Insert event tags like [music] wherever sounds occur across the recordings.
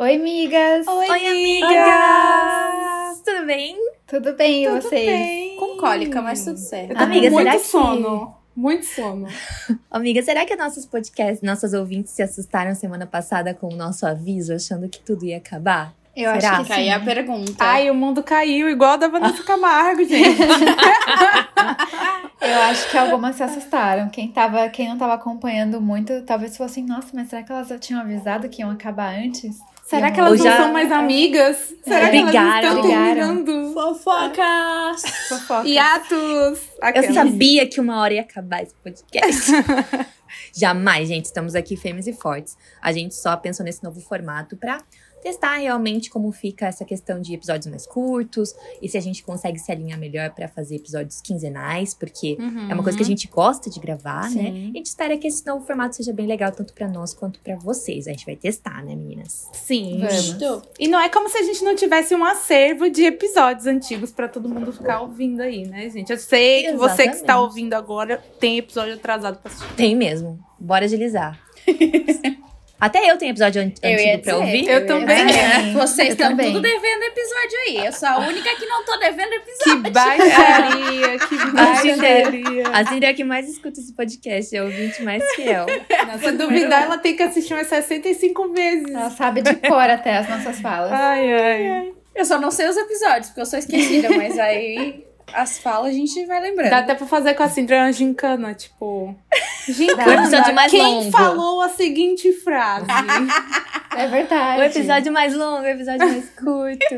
Oi, amigas! Oi, Oi, amigas! Tudo bem? Tudo bem, e Tudo vocês? bem. Com cólica, mas tudo certo. Eu tô Amiga, com muito será que- sono. Muito sono. [laughs] Amiga, será que nossos podcasts, nossos ouvintes se assustaram semana passada com o nosso aviso, achando que tudo ia acabar? Eu Será? acho que aí sim. a pergunta. Ai, o mundo caiu igual a da Vanessa Camargo, gente. [laughs] Eu acho que algumas se assustaram. Quem, tava, quem não tava acompanhando muito, talvez fosse assim, nossa, mas será que elas já tinham avisado que iam acabar antes? Será que elas já- não são mais amigas? Será que elas estão Brigaram. terminando? Fofocas! Fofoca. Hiatos! Eu sabia que uma hora ia acabar esse podcast. [laughs] Jamais, gente. Estamos aqui firmes e fortes. A gente só pensou nesse novo formato pra testar realmente como fica essa questão de episódios mais curtos e se a gente consegue se alinhar melhor pra fazer episódios quinzenais, porque é uma coisa que a gente gosta de gravar, né? Sim. E a gente espera que esse novo formato seja bem legal tanto pra nós quanto pra vocês. A gente vai testar, né, meninas? Sim. Vamos. E não é como se a gente não tivesse um acervo de episódios antigos pra todo mundo ficar ouvindo aí, né, gente? Eu sei que você que está Exatamente. ouvindo agora tem episódio atrasado pra assistir. Tem mesmo. Bora agilizar. [laughs] Até eu tenho episódio an- Eu antigo pra dizer. ouvir. Eu também. também. Vocês Eu estão também. tudo devendo episódio aí. Eu sou a única que não tô devendo episódio. Que baixaria, que [laughs] baixaria. A Cira é a que mais escuta esse podcast, é o ouvinte mais fiel. Se duvidar, ela tem que assistir umas 65 vezes. Ela sabe de cor até as nossas falas. Ai, ai. Eu só não sei os episódios, porque eu sou esquecida, mas aí as falas a gente vai lembrando. Dá até pra fazer com a Cindy uma gincana, tipo... [laughs] Gincana. O episódio mais Quem longo. falou a seguinte frase? [laughs] É verdade. O episódio mais longo, o episódio mais curto.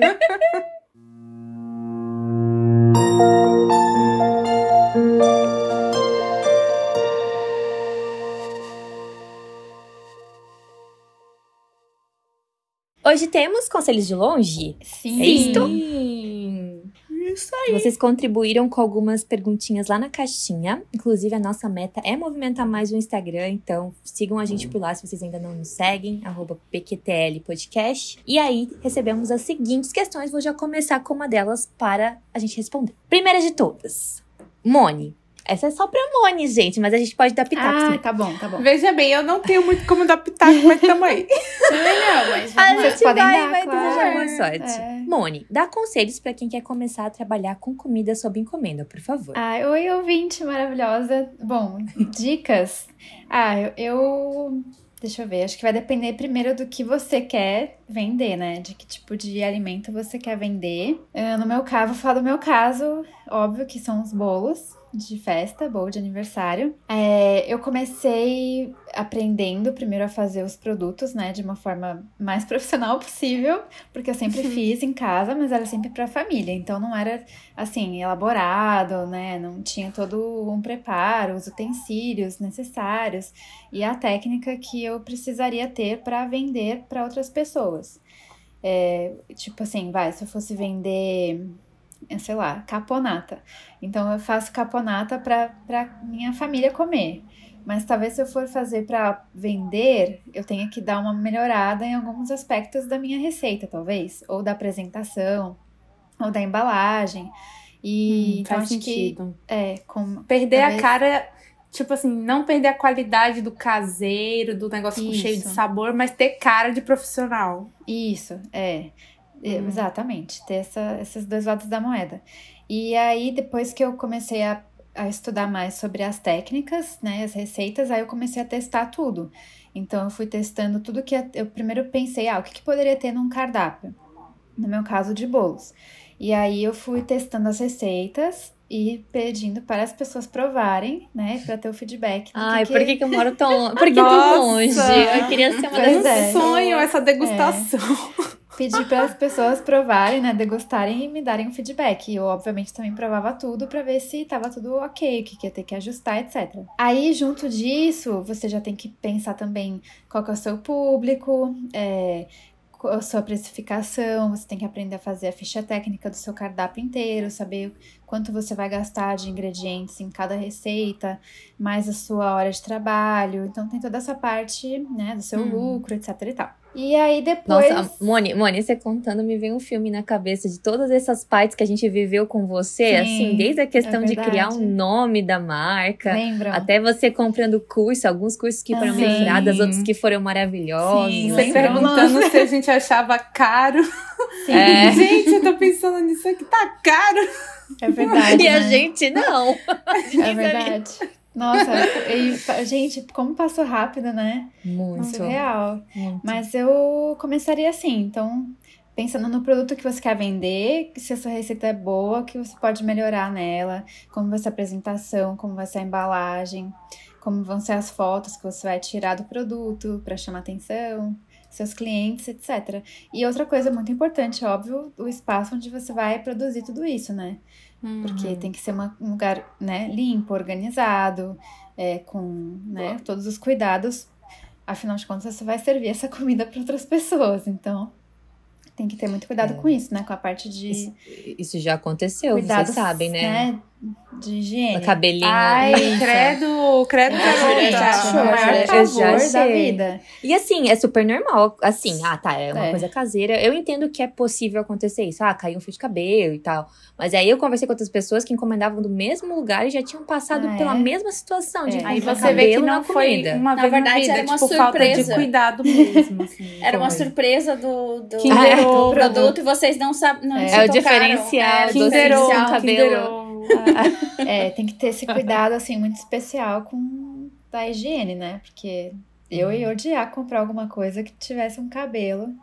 Hoje temos conselhos de longe. Sim. É isto? Isso Vocês contribuíram com algumas perguntinhas lá na caixinha. Inclusive, a nossa meta é movimentar mais o Instagram, então sigam a gente por lá se vocês ainda não nos seguem, arroba PQTL Podcast. E aí, recebemos as seguintes questões. Vou já começar com uma delas para a gente responder. Primeira de todas, Mone. Essa é só pra Mone, gente, mas a gente pode dar pitaco Ah, também. tá bom, tá bom. Veja bem, eu não tenho muito como dar pitaco, mas tamo aí. [laughs] Não, mas A gente podem vai, dar, vai claro. desejar boa sorte. É. Mone, dá conselhos pra quem quer começar a trabalhar com comida sob encomenda, por favor. Ai, oi, ouvinte maravilhosa. Bom, dicas. Ah, eu, eu- Deixa eu ver. Acho que vai depender primeiro do que você quer vender, né? De que tipo de alimento você quer vender. Ah, no meu caso, vou falar do meu caso. Óbvio que são os bolos de festa, bolo de aniversário. É, eu comecei aprendendo primeiro a fazer os produtos, né? De uma forma mais [laughs] profissional possível. Porque eu sempre fiz em casa, mas era sempre pra família. Então não era assim, elaborado, né? Não tinha todo um preparo, os utensílios necessários e a técnica que eu precisaria ter para vender para outras pessoas. É, tipo assim, vai, se eu fosse vender, sei lá, caponata. Então eu faço caponata para minha família comer. Mas talvez se eu for fazer para vender, eu tenha que dar uma melhorada em alguns aspectos da minha receita, talvez, ou da apresentação, ou da embalagem. E Hum, então faz acho que sentido. é com Perder Talvez- a cara, tipo assim, não perder a qualidade do caseiro, do negócio com cheio de sabor, mas ter cara de profissional. Isso, é. É, Hum. Exatamente, ter essa, esses dois lados da moeda. E aí, depois que eu comecei a, a estudar mais sobre as técnicas, né, as receitas, aí eu comecei a testar tudo. Então, eu fui testando tudo que... Eu primeiro pensei, ah, o que, que poderia ter num cardápio? No meu caso, de bolos. E aí, eu fui testando as receitas e pedindo para as pessoas provarem, né, para ter o feedback. do Ai, que por que, que eu moro tão longe? Por que tão [laughs] longe? Eu queria ser uma das é. Um sonho essa degustação. Pedi para as pessoas provarem, né, degustarem e me darem um feedback. E eu, obviamente, também provava tudo para ver se tava tudo ok, o que que ia ter que ajustar, etc. Aí, junto disso, você já tem que pensar também qual que é o seu público, é, a sua precificação, você tem que aprender a fazer a ficha técnica do seu cardápio inteiro, saber quanto você vai gastar de ingredientes em cada receita, mais a sua hora de trabalho. Então, tem toda essa parte, né, do seu Hum. lucro, etc e tal. E aí depois. Nossa, Moni, Moni, você contando, me vem um filme na cabeça de todas essas partes que a gente viveu com você, Sim, assim, desde a questão é de criar um verdade. nome da marca, Lembram? até você comprando curso, alguns cursos que foram meio furados, outros que foram maravilhosos. Sim, Você lembra? lembra? perguntando [laughs] se a gente achava caro. Sim, É. [laughs] Gente, eu tô pensando nisso aqui, tá caro. é verdade. E a né? gente não. É [laughs] verdade. Nossa, e, gente, como passou rápido, né? Muito. Muito. Mas eu começaria assim, então, pensando no produto que você quer vender, se a sua receita é boa, que você pode melhorar nela, como vai ser a apresentação, como vai ser a embalagem, como vão ser as fotos que você vai tirar do produto para chamar atenção, seus clientes, etc. E outra coisa muito importante, óbvio, o espaço onde você vai produzir tudo isso, né? Porque tem que ser uma- um lugar né, limpo, organizado, é, com né, todos os cuidados. Afinal de contas, você vai servir essa [laughs] comida para outras pessoas. Então, tem que ter muito cuidado É. com isso, né? Com a parte de Isso, isso já aconteceu, cuidados, vocês sabem, né? De higiene. O cabelinho. Ai, Isso. credo, credo, É, garota. gente, achou, o maior eu já da vida. E assim, é super normal. Assim, ah, tá, é uma É. coisa caseira. Eu entendo que é possível acontecer isso. Ah, caiu um fio de cabelo e tal. Mas aí eu conversei com outras pessoas que encomendavam do mesmo lugar e já tinham passado Ah, pela é? mesma situação de É. Aí você vê que não foi comida. uma Na verdade, na vida, era uma tipo, falta de surpresa. cuidado [laughs] mesmo. Assim. Era uma Foi. surpresa do, do, do produto e vocês não sabem. É. É o diferencial É, do Ovo, com cabelo. [laughs] É, tem que ter esse cuidado, assim, muito especial com da higiene, né? Porque eu ia odiar comprar alguma coisa que tivesse um cabelo.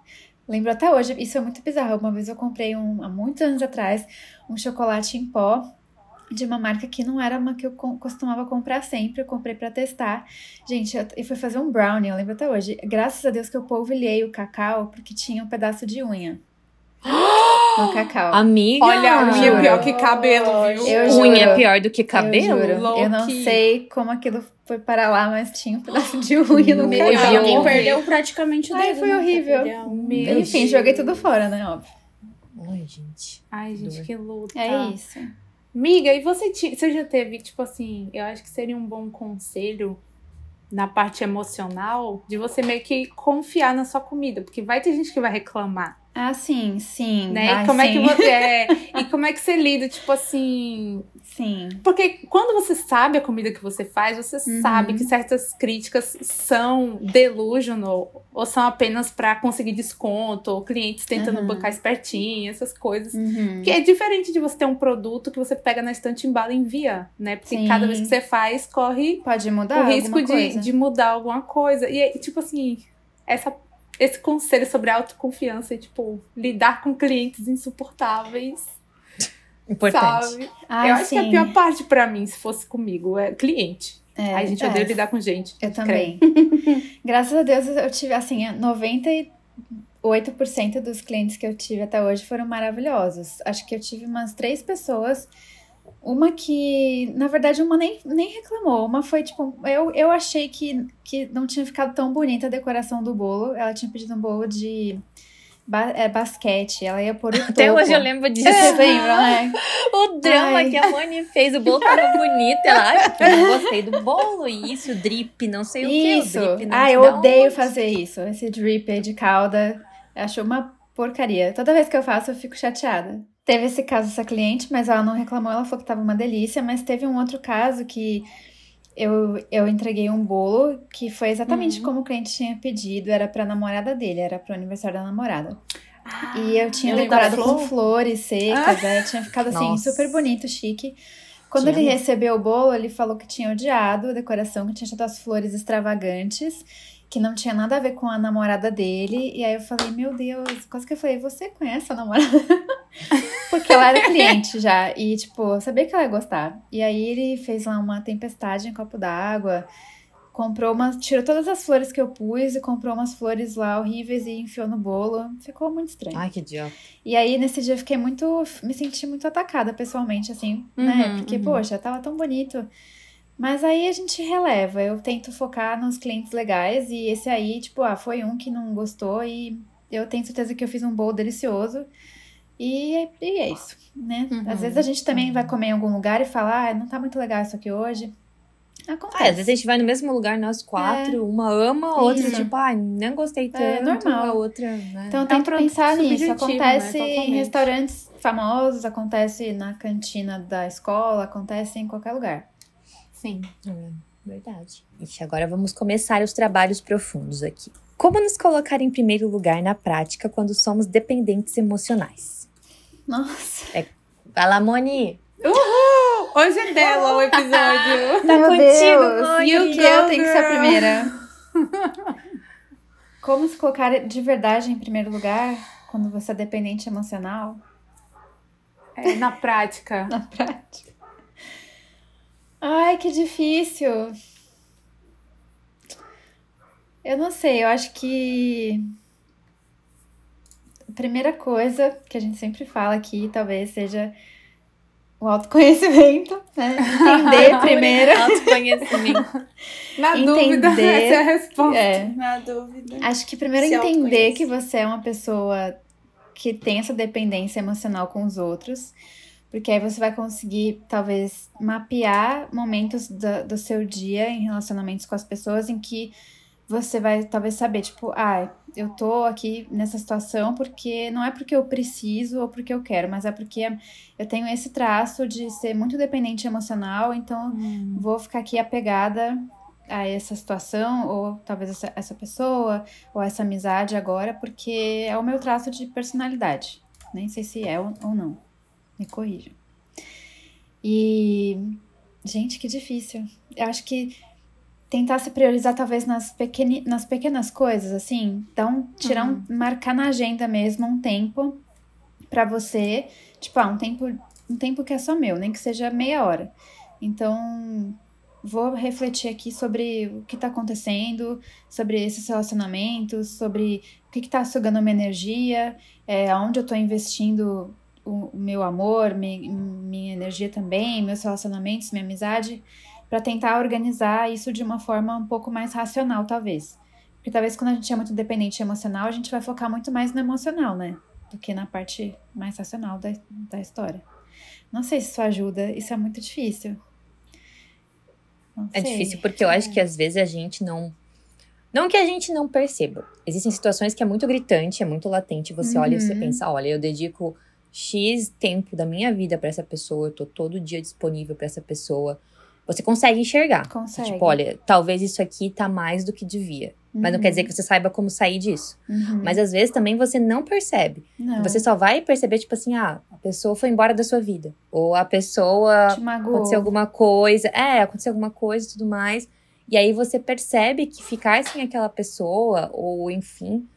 Lembro até hoje, isso é muito bizarro. Uma vez eu comprei, um, há muitos anos atrás, um chocolate em pó de uma marca que não era uma que eu co- costumava comprar sempre. Eu comprei pra testar. Gente, eu, e fui fazer um brownie, eu lembro até hoje. Graças a Deus que eu polvilhei o cacau, porque tinha um pedaço de unha [gasps] [gasps] no [gasps] cacau. Amiga! Olha, unha juro. é pior que cabelo, viu? Eu Unha juro. é pior do que Eu cabelo? juro. Eu não sei como aquilo foi para lá, mas tinha um pedaço de unha no Meu. Alguém perdeu praticamente o Ai, dedo. foi né? horrível. Meu Enfim, Deus. joguei tudo fora, né? Óbvio. Ai, gente. Ai, gente, Dor. que luta. É isso. Miga, e você, ti- você já teve, tipo assim, eu acho que seria um bom conselho na parte emocional de você meio que confiar na sua comida, porque vai ter gente que vai reclamar, Ah, sim, sim. né? Ai, e como é que sim. você [laughs] é, e como é que você lida, tipo assim, Sim. porque quando você sabe a comida que você faz, você Uhum. sabe que certas críticas são delusional ou são apenas pra conseguir desconto, ou clientes tentando Uhum. bancar espertinho, essas coisas. Uhum. Que é diferente de você ter um produto que você pega na estante, embala e envia, né? Porque Sim. cada vez que você faz, corre Pode mudar o risco de, de mudar alguma coisa. E, é, tipo assim, essa, esse conselho sobre autoconfiança e, tipo, lidar com clientes insuportáveis, Importante. sabe? Ai, Eu acho sim. que a pior parte pra mim, se fosse comigo, é cliente. É, Ai, gente, é. eu odeio lidar com gente. Eu também. [laughs] Graças a Deus eu tive, assim, 98% dos clientes que eu tive até hoje foram maravilhosos. Acho que eu tive umas três pessoas. Uma que, na verdade, uma nem, nem reclamou. Uma foi tipo, eu, eu achei que, que não tinha ficado tão bonita a decoração do bolo. Ela tinha pedido um bolo de ba- é, basquete. Ela ia pôr o Até topo. hoje eu lembro disso. Vocês lembram, né? [laughs] O drama Ai. que a Moni fez, o bolo tava bonito. Ela, eu não gostei do bolo. E isso, drip, não sei o que. Isso. O drip não Ah, eu odeio onde. fazer isso. Esse drip aí de calda. Acho uma porcaria. Toda vez que eu faço, eu fico chateada. Teve esse caso, essa cliente, mas ela não reclamou, ela falou que tava uma delícia. Mas teve um outro caso que eu, eu entreguei um bolo que foi exatamente Uhum. como o cliente tinha pedido. Era pra namorada dele, era pro aniversário da namorada. E eu tinha decorado com flor. flores secas, né? Tinha ficado assim, Nossa. super bonito, chique. Quando Tinha ele recebeu o bolo, ele falou que tinha odiado a decoração, que tinha achado as flores extravagantes, que não tinha nada a ver com a namorada dele. E aí eu falei, meu Deus, quase que eu falei, você conhece a namorada? [laughs] Porque ela era cliente já. E, tipo, eu sabia que ela ia gostar. E aí ele fez lá uma tempestade em copo d'água. Comprou umas. Tirou todas as flores que eu pus e comprou umas flores lá horríveis e enfiou no bolo. Ficou muito estranho. Ai, que idiota. E aí, nesse dia, eu fiquei muito. Me senti muito atacada pessoalmente, assim, né? Uhum, Porque, uhum. poxa, tava tão bonito. Mas aí a gente releva. Eu tento focar nos clientes legais. E esse aí, tipo, ah, foi um que não gostou. E eu tenho certeza que eu fiz um bolo delicioso. E, e é isso, né? Uhum. Às vezes a gente também vai comer em algum lugar e fala, ah, não tá muito legal isso aqui hoje. Acontece. Ah, às vezes a gente vai no mesmo lugar, nós quatro, uma ama, a outra, Isso. tipo, ah, nem gostei tanto, É normal. a outra, né? Então É tenta produto pensar nisso. né? Acontece em Totalmente. restaurantes famosos, acontece na cantina da escola, acontece em qualquer lugar. Sim. É, verdade. Ixi, agora vamos começar os trabalhos profundos aqui. Como nos colocar em primeiro lugar na prática quando somos dependentes emocionais? Nossa. Vai lá, Moni! Hoje é dela o episódio. [laughs] Tá Meu contigo, Deus. Moni! E o que eu tenho que ser a primeira? [laughs] Como se colocar de verdade em primeiro lugar quando você é dependente emocional? É, na prática. [laughs] na prática. Ai, que difícil. Eu não sei, eu acho que a primeira coisa que a gente sempre fala aqui talvez seja o autoconhecimento, né? Entender [laughs] primeiro. Autoconhecimento. [laughs] Na Entender. dúvida, essa é a resposta. É, Na dúvida. acho que primeiro Se entender que você é uma pessoa que tem essa dependência emocional com os outros, porque aí você vai conseguir, talvez, mapear momentos do, do seu dia em relacionamentos com as pessoas em que você vai talvez saber, tipo, ah, eu tô aqui nessa situação porque não é porque eu preciso ou porque eu quero, mas é porque eu tenho esse traço de ser muito dependente emocional, então vou ficar aqui apegada a essa situação, ou talvez essa, essa pessoa, ou essa amizade agora, porque é o meu traço de personalidade. Nem sei se é ou, ou não. Me corrijam. E. Gente, que difícil. Eu acho que tentar se priorizar, talvez, nas, pequeni, nas pequenas coisas, assim. Então, tirar um. marcar na agenda mesmo um tempo pra você. Tipo, ah, um tempo, um tempo que é só meu, nem que seja meia hora. Então, vou refletir aqui sobre o que tá acontecendo, sobre esses relacionamentos, sobre o que, que tá sugando minha energia, é, aonde eu tô investindo o, meu amor, mi, minha energia também, meus relacionamentos, minha amizade, para tentar organizar isso de uma forma um pouco mais racional, talvez. Porque talvez quando a gente é muito dependente emocional, a gente vai focar muito mais no emocional, né? Do que na parte mais racional da, da história. Não sei se isso ajuda, isso é muito difícil. Não É sei. difícil porque eu acho que às vezes a gente não. Não que a gente não perceba. Existem situações que é muito gritante, é muito latente. Você olha e você Uhum. pensa: olha, eu dedico X tempo da minha vida pra essa pessoa, eu tô todo dia disponível pra essa pessoa. Você consegue enxergar. Consegue. Tipo, olha, talvez isso aqui tá mais do que devia. Mas não quer dizer que você saiba como sair disso. Uhum. Mas às vezes também você não percebe. não, Você só vai perceber, tipo assim, ah, a pessoa foi embora da sua vida. Ou a pessoa te magoou. aconteceu alguma coisa. É, aconteceu alguma coisa e tudo mais. E aí você percebe que ficar sem aquela pessoa, ou enfim,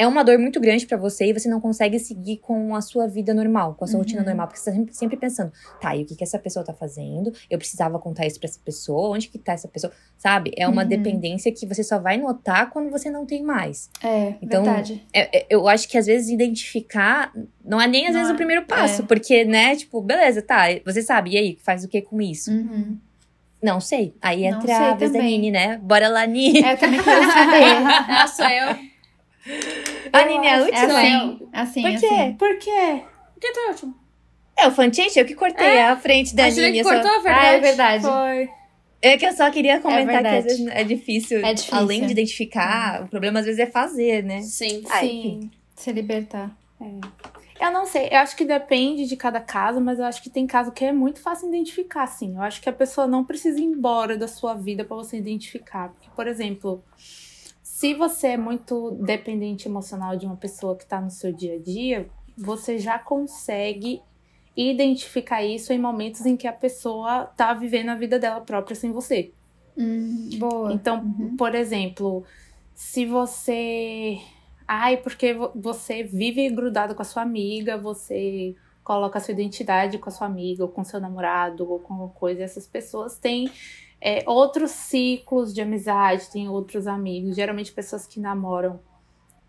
é uma dor muito grande pra você e você não consegue seguir com a sua vida normal, com a sua Uhum. rotina normal. Porque você tá sempre, sempre pensando, tá, e o que, que essa pessoa tá fazendo? Eu precisava contar isso pra essa pessoa, onde que tá essa pessoa? Sabe? É uma Uhum. dependência que você só vai notar quando você não tem mais. É, Então, verdade. É, é, eu acho que às vezes identificar não é nem às Não vezes é- o primeiro passo, é. porque, né, tipo, beleza, tá, você sabe, e aí, faz o que com isso? Uhum. Não sei. Aí Não entra a também. Nini, né? Bora lá, Nini. É, eu também quero saber. [laughs] Sou eu. A Nini é a É última. assim, assim, Por quê? assim. Por quê? Por que tá ótimo? É, o Fanchete, eu que cortei a frente da Nini. que eu só- cortou a Ah, verdade. é verdade. Foi. É que eu só queria comentar que verdade. às vezes é difícil, É difícil. além de identificar, o problema às vezes é fazer, né? Sim. Ah, Sim. Se libertar. Eu não sei, eu acho que depende de cada caso, mas eu acho que tem caso que é muito fácil identificar, sim. Eu acho que a pessoa não precisa ir embora da sua vida pra você identificar. Porque, por exemplo, se você é muito dependente emocional de uma pessoa que tá no seu dia a dia, você já consegue identificar isso em momentos em que a pessoa tá vivendo a vida dela própria sem você. Hum, boa. Então, Uhum. por exemplo, se você. Ai, porque vo- você vive grudado com a sua amiga, você coloca a sua identidade com a sua amiga, ou com seu namorado, ou com alguma coisa, essas pessoas têm é, outros ciclos de amizade, têm outros amigos, geralmente pessoas que namoram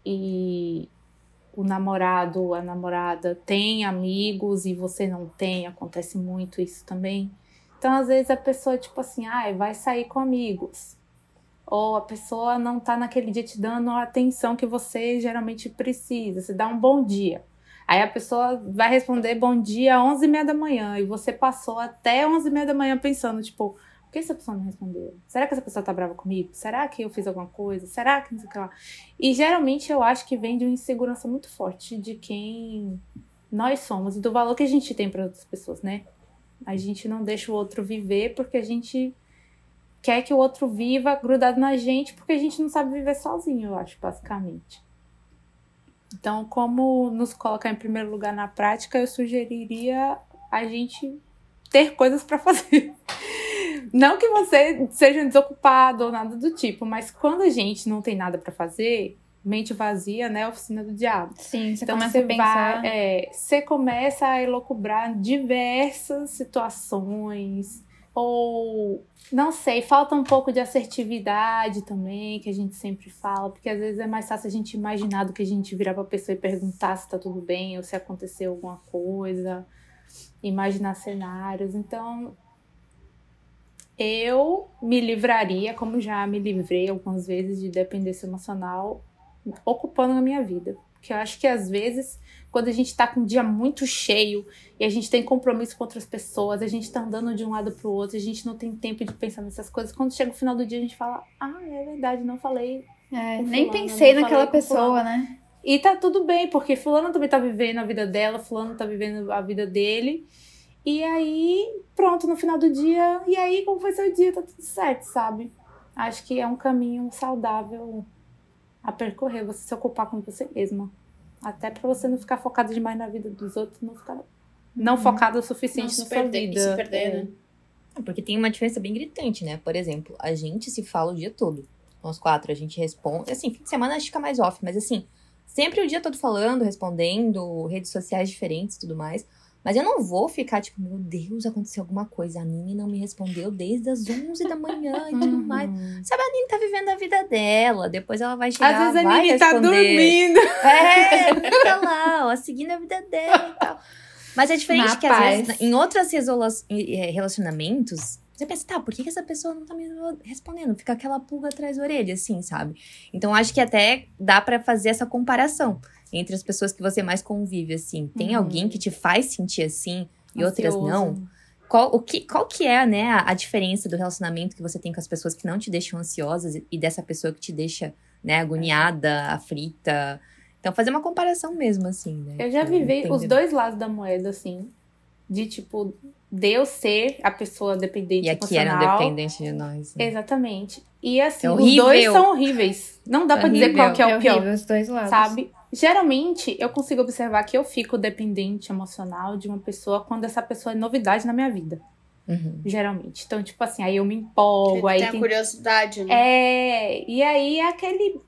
e o namorado ou a namorada tem amigos e você não tem, acontece muito isso também. Então, às vezes, a pessoa, tipo assim, ai, vai sair com amigos. Ou a pessoa não tá naquele dia te dando a atenção que você geralmente precisa. Você dá um bom dia. Aí a pessoa vai responder bom dia às 11h30 da manhã. E você passou até 11h30 da manhã pensando, tipo, Por que essa pessoa não respondeu? Será que essa pessoa tá brava comigo? Será que eu fiz alguma coisa? Será que não sei o que lá? E geralmente eu acho que vem de uma insegurança muito forte de quem nós somos e do valor que a gente tem para outras pessoas, né? A gente não deixa o outro viver porque a gente quer que o outro viva grudado na gente porque a gente não sabe viver sozinho, eu acho, basicamente. Então, como nos colocar em primeiro lugar na prática, eu sugeriria a gente ter coisas para fazer. [laughs] Não que você seja desocupado ou nada do tipo, mas quando a gente não tem nada para fazer, mente vazia, né? Oficina do diabo. Sim, você Então começa você a pensar. vai, é, você começa a elocubrar diversas situações ou não sei, falta um pouco de assertividade também, que a gente sempre fala, porque às vezes é mais fácil a gente imaginar do que a gente virar pra pessoa e perguntar se tá tudo bem ou se aconteceu alguma coisa, imaginar cenários. Então, eu me livraria, como já me livrei algumas vezes de dependência emocional, ocupando a minha vida. Porque eu acho que às vezes, quando a gente tá com um dia muito cheio e a gente tem compromisso com outras pessoas, a gente tá andando de um lado pro outro, a gente não tem tempo de pensar nessas coisas. Quando chega o final do dia, a gente fala: Ah, é verdade, não falei. É, com nem fulano, pensei naquela fulano. pessoa, né? E tá tudo bem, porque fulano também tá vivendo a vida dela, fulano tá vivendo a vida dele. E aí, pronto, no final do dia, e aí, como foi seu dia? Tá tudo certo, sabe? Acho que é um caminho saudável a percorrer, você se ocupar com você mesma. Até pra você não ficar focado demais na vida dos outros, não ficar não focado o suficiente se na sua perder, vida. e se perder, né? É, Porque tem uma diferença bem gritante, né? Por exemplo, a gente se fala o dia todo. Nós quatro, a gente responde. Assim, fim de semana a gente fica mais off, mas assim, sempre o dia todo falando, respondendo, redes sociais diferentes e tudo mais. Mas eu não vou ficar tipo, meu Deus, aconteceu alguma coisa. A Nini não me respondeu desde as 11 da manhã e tudo Uhum. mais. Sabe, a Nini tá vivendo a vida dela. Depois ela vai chegar, Às vezes a vai Nini tá responder. dormindo. É, tá lá, ó, seguindo a vida dela e tal. Mas é diferente Na que às paz. vezes, em outros eh, relacionamentos, você pensa, tá, por que, que essa pessoa não tá me respondendo? Fica aquela pulga atrás da orelha, assim, sabe? Então, acho que até dá pra fazer essa comparação entre as pessoas que você mais convive, assim. Tem Uhum. alguém que te faz sentir assim e outras Ansioso. não? Qual, o que, qual que é, né, a, a diferença do relacionamento que você tem com as pessoas que não te deixam ansiosas e dessa pessoa que te deixa, né, agoniada, aflita? Então, fazer uma comparação mesmo, assim, né? Eu já Pra vivi entender. os dois lados da moeda, assim. De tipo, de eu ser a pessoa dependente E aqui eram emocional. dependentes de nós. né? Exatamente. E assim, É os dois são horríveis. Não dá pra dizer Horrível. qual que é o pior, horrível, os dois lados. sabe? Geralmente, eu consigo observar que eu fico dependente emocional de uma pessoa quando essa pessoa é novidade na minha vida. Uhum. Geralmente. Então, tipo assim, aí eu me empolgo, Porque aí tem a tem curiosidade, né? É, e aí é aquele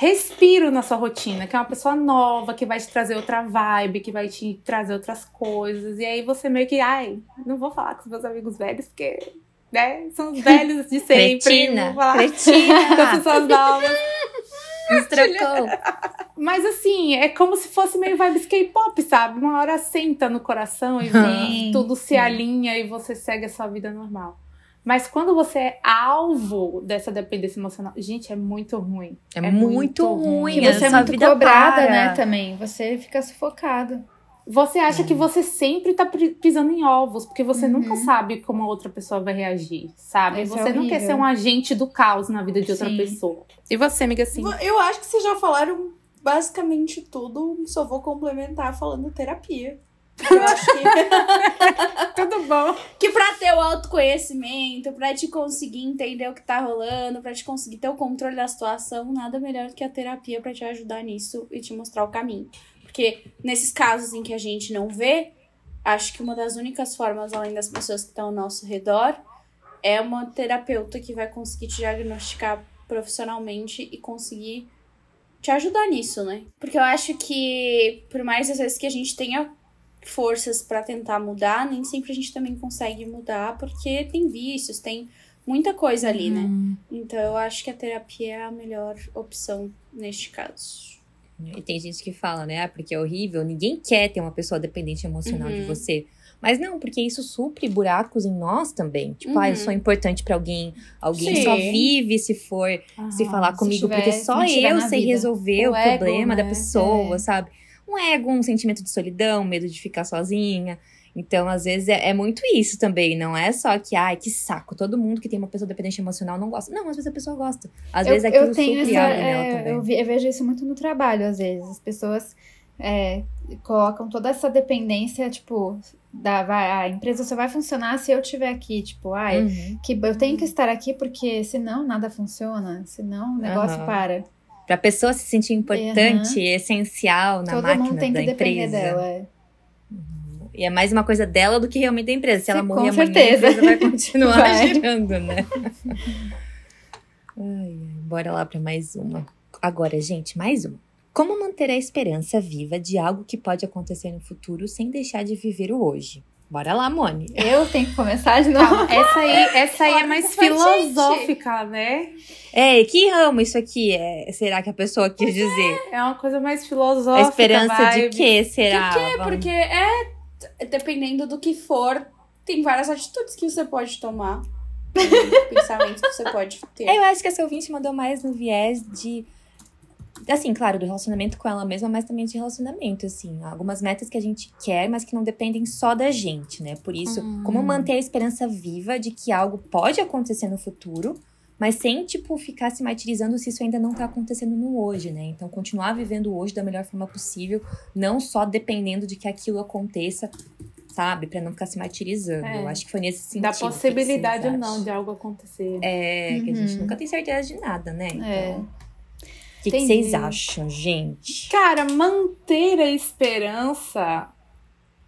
respiro na sua rotina, que é uma pessoa nova, que vai te trazer outra vibe, que vai te trazer outras coisas. E aí você meio que, ai, não vou falar com os meus amigos velhos, porque, né, são os velhos de [laughs] sempre. Cretina, Vou falar cretina. [laughs] com as pessoas novas. [laughs] Nos. Mas assim, é como se fosse meio vibes K-pop, sabe? Uma hora senta no coração e Sim, tudo se alinha e você segue a sua vida normal. Mas quando você é alvo dessa dependência emocional, gente, é muito ruim. É, É muito, muito ruim. E você é essa muito cobrada, para. né, também. Você fica sufocado. Você acha que você sempre tá pisando em ovos, porque você Uhum. nunca sabe como a outra pessoa vai reagir, sabe? Isso é você não quer ser um agente do caos na vida de outra Sim. pessoa. E você, amiga, assim? Eu acho que vocês já falaram basicamente tudo, só vou complementar falando terapia. Eu acho que, [laughs] Tudo bom. que pra ter o autoconhecimento, pra te conseguir entender o que tá rolando, pra te conseguir ter o controle da situação, nada melhor do que a terapia pra te ajudar nisso e te mostrar o caminho. Porque nesses casos em que a gente não vê, acho que uma das únicas formas, além das pessoas que estão ao nosso redor, é uma terapeuta que vai conseguir te diagnosticar profissionalmente e conseguir te ajudar nisso, né? Porque eu acho que, por mais às vezes que a gente tenha forças pra tentar mudar, nem sempre a gente também consegue mudar, porque tem vícios, tem muita coisa ali, né? Então eu acho que a terapia é a melhor opção neste caso. E tem gente que fala, né? Ah, porque é horrível. Ninguém quer ter uma pessoa dependente emocional de Uhum. você. Mas não, porque isso supre buracos em nós também. Tipo, ah, eu Uhum. sou importante pra alguém. Alguém Sim. só vive se for se Aham. falar comigo, tiver- porque se só eu sei vida. resolver o, O ego, problema da né? pessoa, É. sabe? Um ego, um sentimento de solidão, medo de ficar sozinha. Então, às vezes, é, é, muito isso também. Não é só que, ai, que saco. Todo mundo que tem uma pessoa dependente emocional não gosta. Não, às vezes a pessoa gosta. Às eu, vezes aquilo eu tenho essa, é, eu, eu, vejo isso muito no trabalho, às vezes. As pessoas é, colocam toda essa dependência, tipo, da, vai, a empresa só vai funcionar se eu estiver aqui. Tipo, ai, uhum. que eu tenho que estar aqui porque senão nada funciona. Senão o negócio uhum. para. Pra pessoa se sentir importante, uhum. essencial na Todo máquina mundo tem da que empresa. depender dela, é. E é mais uma coisa dela do que realmente da empresa. Se Sim, ela morrer com certeza. a empresa vai continuar [laughs] Vai. girando, né? [laughs] Ai, bora lá para mais uma. Agora, gente, mais uma. Como manter a esperança viva de algo que pode acontecer no futuro sem deixar de viver o hoje? Bora lá, Mone. Eu tenho que começar de novo. Essa aí, essa aí é mais Gente. filosófica, né? É, que ramo isso aqui é? Será que a pessoa quis dizer? É uma coisa mais A filosófica. esperança de vibe. quê será? Por quê? Porque é. Dependendo do que for, tem várias atitudes que você pode tomar. [laughs] pensamentos que você pode ter. Eu acho que essa ouvinte mandou mais no viés de. Assim, claro, do relacionamento com ela mesma, mas também de relacionamento, assim. Algumas metas que a gente quer, mas que não dependem só da gente, né? Por isso, Hum. como manter a esperança viva de que algo pode acontecer no futuro, mas sem, tipo, ficar se martirizando se isso ainda não tá acontecendo no hoje, né? Então, continuar vivendo hoje da melhor forma possível, não só dependendo de que aquilo aconteça, sabe? Pra não ficar se martirizando. É. Eu acho que foi nesse sentido. Da possibilidade ou não de algo acontecer. É, que a gente Uhum. nunca tem certeza de nada, né? Então, É. o que, que vocês acham, gente? Cara, manter a esperança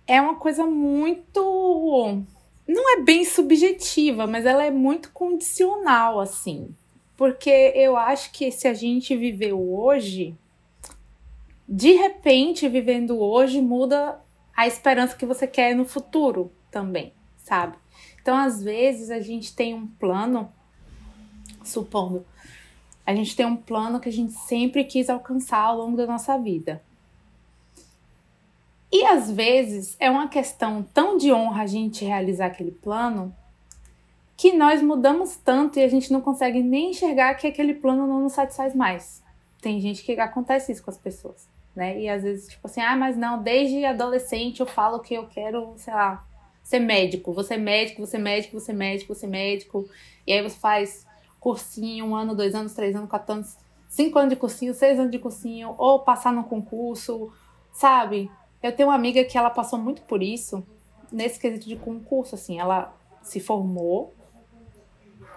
é uma coisa muito. Não é bem subjetiva, mas ela é muito condicional, assim. Porque eu acho que se a gente viveu hoje, de repente, vivendo hoje, muda a esperança que você quer no futuro também, sabe? Então, às vezes, a gente tem um plano, supondo, a gente tem um plano que a gente sempre quis alcançar ao longo da nossa vida. E às vezes é uma questão tão de honra a gente realizar aquele plano que nós mudamos tanto e a gente não consegue nem enxergar que aquele plano não nos satisfaz mais. Tem gente que acontece isso com as pessoas, né? E às vezes, tipo assim, ah, mas não, desde adolescente eu falo que eu quero, sei lá, ser médico. Você médico, você médico, você médico, você médico. E aí você faz cursinho, um ano, dois anos, três anos, quatro anos, cinco anos de cursinho, seis anos de cursinho, ou passar no concurso, sabe? Eu tenho uma amiga que ela passou muito por isso nesse quesito de concurso, assim, ela se formou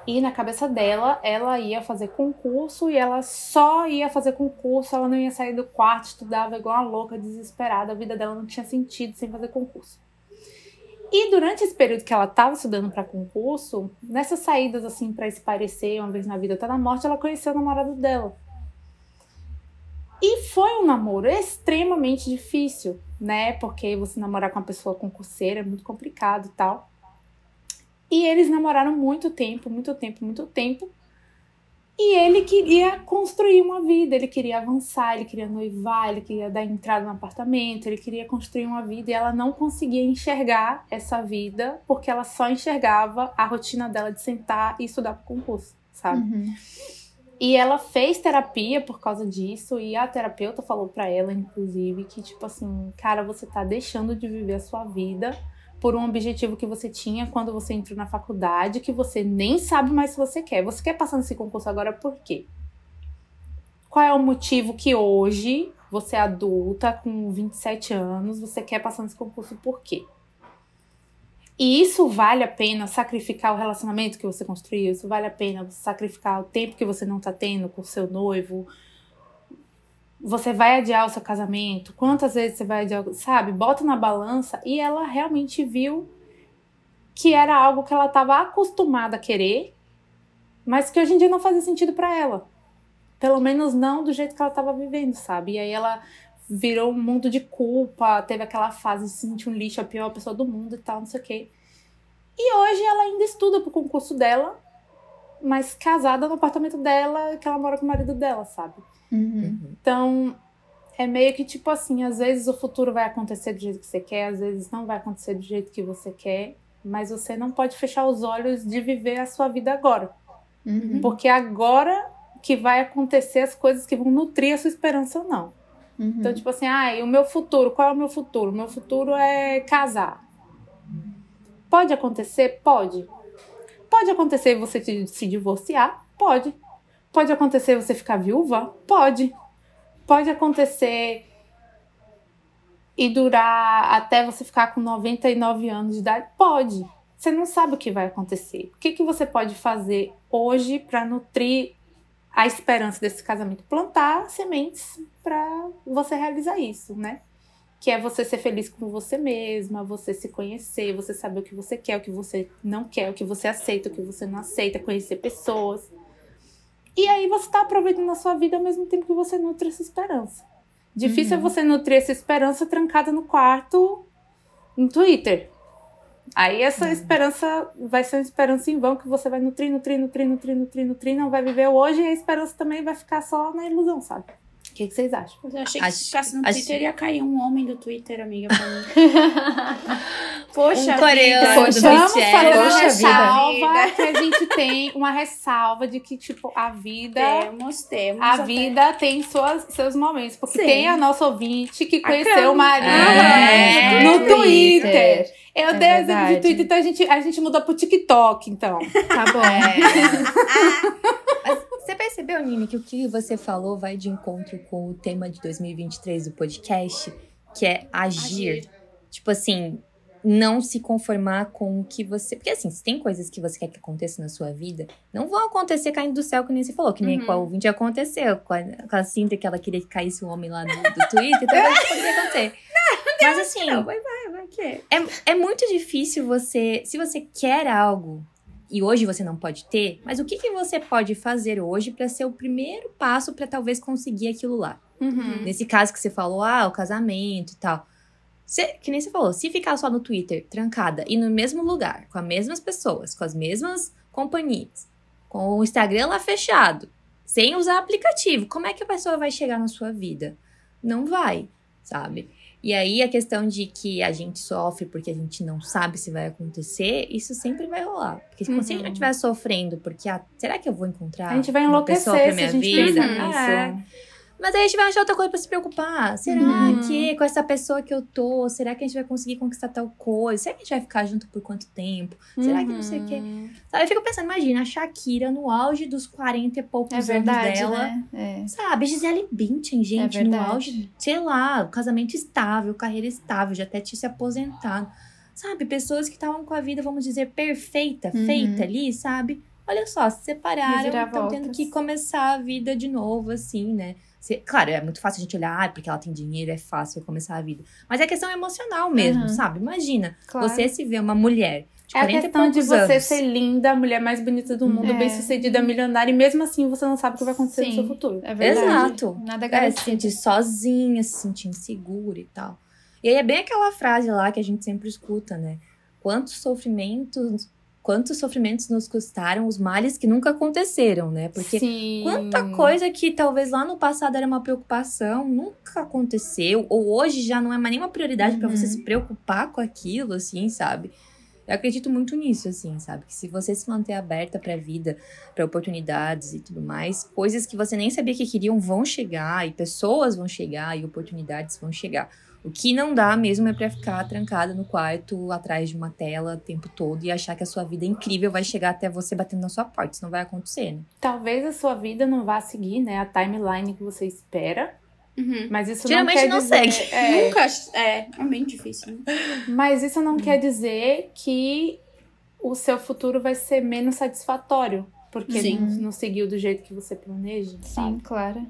e na cabeça dela ela ia fazer concurso e ela só ia fazer concurso, ela não ia sair do quarto, estudava igual uma louca, desesperada, a vida dela não tinha sentido sem fazer concurso. E durante esse período que ela estava estudando para concurso, nessas saídas assim para se parecer uma vez na vida até na morte, ela conheceu o namorado dela. E foi um namoro extremamente difícil, né? Porque você namorar com uma pessoa concurseira é muito complicado e tal. E eles namoraram muito tempo, muito tempo, muito tempo. E ele queria construir uma vida, ele queria avançar, ele queria noivar, ele queria dar entrada no apartamento, ele queria construir uma vida e ela não conseguia enxergar essa vida porque ela só enxergava a rotina dela de sentar e estudar para concurso, sabe? Uhum. E ela fez terapia por causa disso, e a terapeuta falou pra ela, inclusive, que tipo assim, cara, você tá deixando de viver a sua vida por um objetivo que você tinha quando você entrou na faculdade, que você nem sabe mais se você quer. Você quer passar nesse concurso agora por quê? Qual é o motivo que hoje, você é adulta, com 27 anos, você quer passar nesse concurso por quê? E isso vale a pena sacrificar o relacionamento que você construiu? Isso vale a pena sacrificar o tempo que você não tá tendo com o seu noivo? Você vai adiar o seu casamento? Quantas vezes você vai adiar? Sabe? Bota na balança e ela realmente viu que era algo que ela estava acostumada a querer, mas que hoje em dia não fazia sentido para ela. Pelo menos não do jeito que ela estava vivendo, sabe? E aí ela virou um mundo de culpa, teve aquela fase de se sentir um lixo, a pior pessoa do mundo e tal, não sei o quê. E hoje ela ainda estuda pro concurso dela, mas casada no apartamento dela, que ela mora com o marido dela, sabe? Uhum. Então, é meio que tipo assim, às vezes o futuro vai acontecer do jeito que você quer, às vezes não vai acontecer do jeito que você quer, mas você não pode fechar os olhos de viver a sua vida agora. Uhum. Porque agora que vai acontecer as coisas que vão nutrir a sua esperança ou não. Uhum. Então, tipo assim, ah, o meu futuro, qual é o meu futuro? O meu futuro é casar. Pode acontecer? Pode. Pode acontecer você se divorciar? Pode. Pode acontecer você ficar viúva? Pode. Pode acontecer e durar até você ficar com 99 anos de idade? Pode. Você não sabe o que vai acontecer. O que, que você pode fazer hoje para nutrir a esperança desse casamento? Plantar sementes para você realizar isso, né? Que é você ser feliz com você mesma, você se conhecer, você saber o que você quer, o que você não quer, o que você aceita, o que você não aceita, conhecer pessoas. E aí você está aproveitando a sua vida ao mesmo tempo que você nutre essa esperança. Difícil é Uhum. você nutrir essa esperança trancada no quarto no Twitter. Aí essa esperança vai ser uma esperança em vão que você vai nutrir, nutrir, nutrir, nutrir, nutrir, nutrir, não vai viver hoje e a esperança também vai ficar só na ilusão, sabe? O que, que vocês acham? Eu achei que Acho- se ficasse no acho- Twitter ia cair um homem do Twitter, amiga, pra mim. [laughs] Poxa Um coreano vida. Poxa, Vamos fazer uma Poxa ressalva que a gente tem uma ressalva de que, tipo, a vida. Temos, temos. A até- vida tem suas, seus momentos. Porque Sim. tem a nossa ouvinte que A conheceu Cam. o marido É, no no Twitter. Eu É dei exemplo de. Twitter, então a gente, a gente mudou pro TikTok, então. Tá bom. [laughs] Mas você percebeu, Nini, que o que você falou vai de encontro com o tema de 2023 do podcast, que é agir. Agir. Tipo assim, não se conformar com o que você. Porque assim, se tem coisas que você quer que aconteça na sua vida, não vão acontecer caindo do céu, que nem você falou, que nem Uhum. com a ouvinte aconteceu. Com a, com a Cintia, que ela queria que caísse o homem lá do, do Twitter, então isso poderia acontecer. [laughs] Mas assim, Não, vai, vai, vai, que? é, é muito difícil você. Se você quer algo e hoje você não pode ter, mas o que, que você pode fazer hoje para ser o primeiro passo para talvez conseguir aquilo lá? Uhum. Nesse caso que você falou, ah, o casamento e tal. Você, que nem você falou, se ficar só no Twitter, trancada, e no mesmo lugar, com as mesmas pessoas, com as mesmas companhias, com o Instagram lá fechado, sem usar aplicativo, como é que a pessoa vai chegar na sua vida? Não vai, sabe? E aí a questão de que a gente sofre porque a gente não sabe se vai acontecer, isso sempre vai rolar. Porque se Uhum. a gente estiver sofrendo, porque ah, será que eu vou encontrar A gente vai uma pessoa enlouquecer pra minha vida? pensar É. Mas aí a gente vai achar outra coisa pra se preocupar. Será Uhum. que com essa pessoa que eu tô, será que a gente vai conseguir conquistar tal coisa? Será que a gente vai ficar junto por quanto tempo? Será que não sei o quê? Uhum. Sabe, eu fico pensando, imagina, a Shakira no auge dos 40 e poucos É anos verdade, dela. né? É. Sabe, Gisele Bündchen, gente, no verdade. auge, sei lá, casamento estável, carreira estável, já até tinha se aposentado. Sabe, pessoas que estavam com a vida, vamos dizer, perfeita, Uhum. feita ali, sabe? Olha só, se separaram, estão tendo que começar a vida de novo, assim, né? Se- claro, é muito fácil a gente olhar, ah, porque ela tem dinheiro, é fácil começar a vida. Mas é questão emocional mesmo, Uhum. sabe? Imagina, Claro. você se vê uma mulher de É a 40 e questão de você anos. ser linda, a mulher mais bonita do mundo, É. bem sucedida, milionária, e mesmo assim você não sabe o que vai acontecer no Sim. seu futuro. É verdade. Exato. Nada É, se garantido. sentir sozinha, se sentir insegura e tal. E aí é bem aquela frase lá que a gente sempre escuta, né? Quantos sofrimentos, quantos sofrimentos nos custaram os males que nunca aconteceram, né? Porque Sim. quanta coisa que talvez lá no passado era uma preocupação, nunca aconteceu, ou hoje já não é mais nenhuma prioridade pra Uhum. você se preocupar com aquilo, assim, sabe? Eu acredito muito nisso, assim, sabe? Que se você se manter aberta pra vida, pra oportunidades e tudo mais, coisas que você nem sabia que queriam vão chegar, e pessoas vão chegar, e oportunidades vão chegar. O que não dá mesmo é pra ficar trancada no quarto, atrás de uma tela o tempo todo e achar que a sua vida é incrível vai chegar até você batendo na sua porta. Isso não vai acontecer, né? Talvez a sua vida não vá seguir, né, a timeline que você espera, Uhum. mas isso Geralmente não quer não dizer... segue. [laughs] É, Nunca. É, é bem difícil. Né? mas isso não quer dizer que o seu futuro vai ser menos satisfatório, porque Sim. não, não seguiu do jeito que você planeja, Sim, sabe? claro.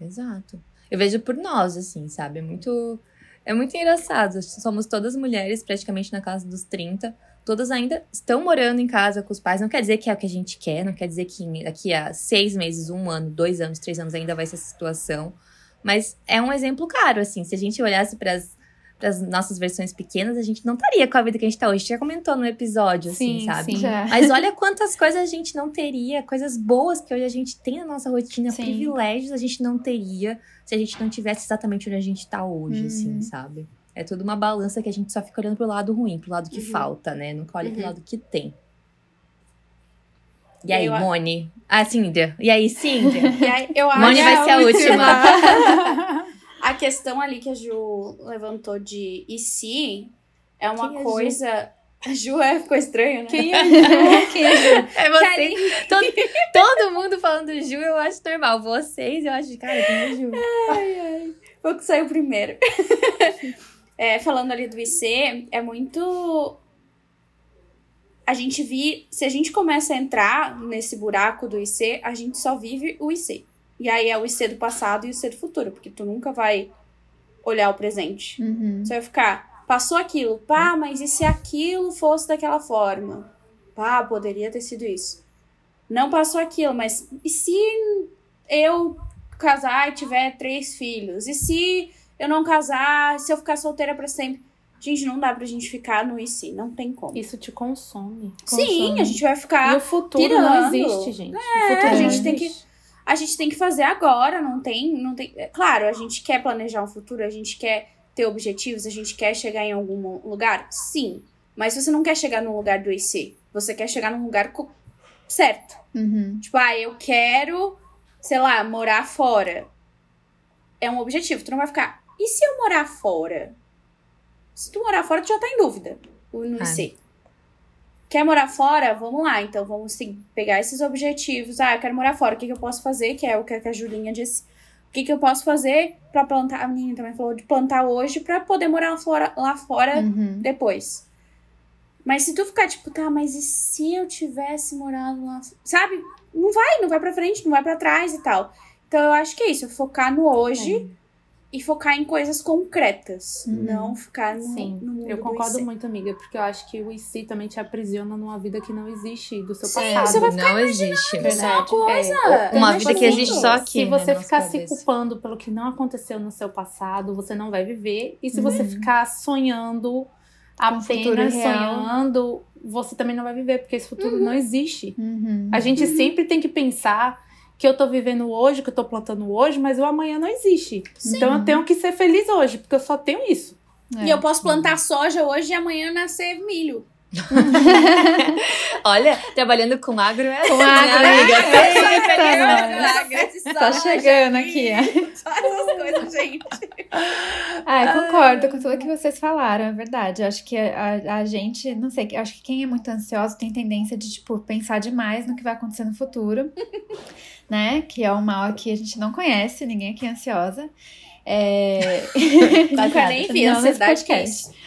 Exato. Eu vejo por nós, assim, sabe? É muito. É muito engraçado. Somos todas mulheres, praticamente na casa dos 30. Todas ainda estão morando em casa com os pais. Não quer dizer que é o que a gente quer, não quer dizer que daqui a seis meses, um ano, dois anos, três anos ainda vai ser essa situação. Mas é um exemplo claro, assim. Se a gente olhasse para as nossas versões pequenas, a gente não estaria com a vida que a gente tá hoje. A gente já comentou no episódio, assim, Sim, sabe? sim. Já. Mas olha quantas coisas a gente não teria, coisas boas que hoje a gente tem na nossa rotina, Sim. privilégios a gente não teria se a gente não tivesse exatamente onde a gente tá hoje, Uhum. assim, sabe? É tudo uma balança que a gente só fica olhando pro lado ruim, pro lado que Uhum. falta, né? Nunca olha pro Uhum. lado que tem. E aí, eu Mone? Ah, Cíndia. E aí, Cíndia? [laughs] E aí, eu acho Mone vai ser a última. [laughs] [laughs] a questão ali que a Ju levantou de e se é uma Quem é Ju? coisa. [laughs] Ju é, ficou estranho, né? Quem é Ju? Quem é Ju? [laughs] É você. Todo, todo mundo falando Ju, eu acho normal. Vocês, eu acho, cara, quem é Ju? Ai, ai. Foi o que saiu primeiro. [laughs] É, falando ali do IC, é muito. A gente vi. Se a gente começa a entrar nesse buraco do IC, a gente só vive o IC. E aí é o IC do passado e o IC do futuro, porque tu nunca vai olhar o presente. Uhum. Você vai ficar, passou aquilo, pá, mas e se aquilo fosse daquela forma? Pá, poderia ter sido isso. Não passou aquilo, mas e se eu casar e tiver três filhos? E se eu não casar, se eu ficar solteira pra sempre? Gente, não dá pra gente ficar no e se, não tem como. Isso te consome. Sim, a gente vai ficar E o futuro pirando. não existe, gente. É, o futuro a não gente tem existe. A gente tem que fazer agora, não tem, não tem. é Claro, a gente quer planejar um futuro, a gente quer ter objetivos, a gente quer chegar em algum lugar, sim. Mas você não quer chegar no lugar do IC, você quer chegar num lugar co- certo. Uhum. Tipo, ah, eu quero, sei lá, morar fora. É um objetivo. Tu não vai ficar. E se eu morar fora? Se tu morar fora, tu já tá em dúvida no Ah. IC. Quer morar fora? Vamos lá. Então vamos se- pegar esses objetivos. Ah, eu quero morar fora. O que, que eu posso fazer? Que é o que a Julinha disse. O que, que eu posso fazer pra plantar? A menina também falou de plantar hoje pra poder morar lá fora, lá fora Uhum. depois. Mas se tu ficar tipo, tá, mas e se eu tivesse morado lá? Sabe? Não vai, não vai pra frente, não vai pra trás e tal. Então eu acho que é isso, focar no hoje e focar em coisas concretas. Uhum. Não ficar no, Sim, no mundo eu do concordo IC. muito, amiga, porque eu acho que o IC também te aprisiona numa vida que não existe do seu Sim, passado. você vai não existe. Uma coisa. É. Uma vida que existe só aqui. Se né, você na ficar se cabeça. culpando pelo que não aconteceu no seu passado, você não vai viver. E se Uhum. você ficar sonhando, apenas sonhando, você também não vai viver, porque esse futuro não existe. Uhum. A gente sempre tem que pensar que eu tô vivendo hoje, que eu tô plantando hoje, mas o amanhã não existe. Então eu tenho que ser feliz hoje, porque eu só tenho isso. É. E eu posso plantar soja hoje e amanhã nascer milho. [laughs] Olha, trabalhando com agro é Com assim, agro, né, amiga? Eita, nós. Tá chegando aqui. Todas as coisas, gente. Ah, eu concordo com tudo que vocês falaram, é verdade. Eu acho que a, a gente, não sei, acho que quem é muito ansioso tem tendência de, tipo, pensar demais no que vai acontecer no futuro, né? Que é um mal que a gente não conhece, ninguém aqui é ansiosa. É... [laughs] [laughs] Nunca nem vi, Não, ansiedade é podcast.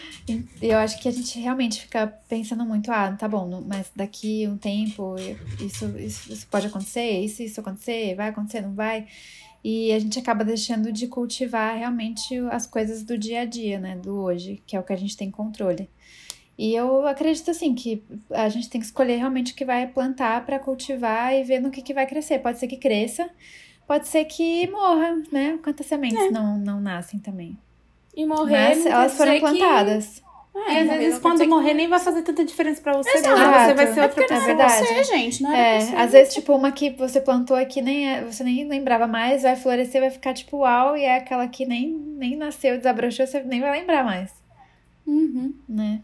Eu acho que a gente realmente fica pensando muito, ah, tá bom, mas daqui um tempo isso, isso, isso pode acontecer, isso, isso acontecer, vai acontecer, não vai. E a gente acaba deixando de cultivar realmente as coisas do dia a dia, né? Do hoje, que é o que a gente tem controle. E eu acredito assim que a gente tem que escolher realmente o que vai plantar para cultivar e ver no que, que vai crescer. Pode ser que cresça, pode ser que morra, né? Quantas sementes não, não nascem também. E morrer. Mas não elas foram que- plantadas. É, e às morrer vezes, quando dizer que- morrer, nem vai fazer tanta diferença pra você, Exato. porque você vai ser É outra não pessoa. é verdade. Você, gente, não É, você. às vezes, tipo, uma que você plantou aqui, nem é- você nem lembrava mais, vai florescer, vai ficar tipo uau, e é aquela que nem, nem nasceu, desabrochou, você nem vai lembrar mais, Uhum. né?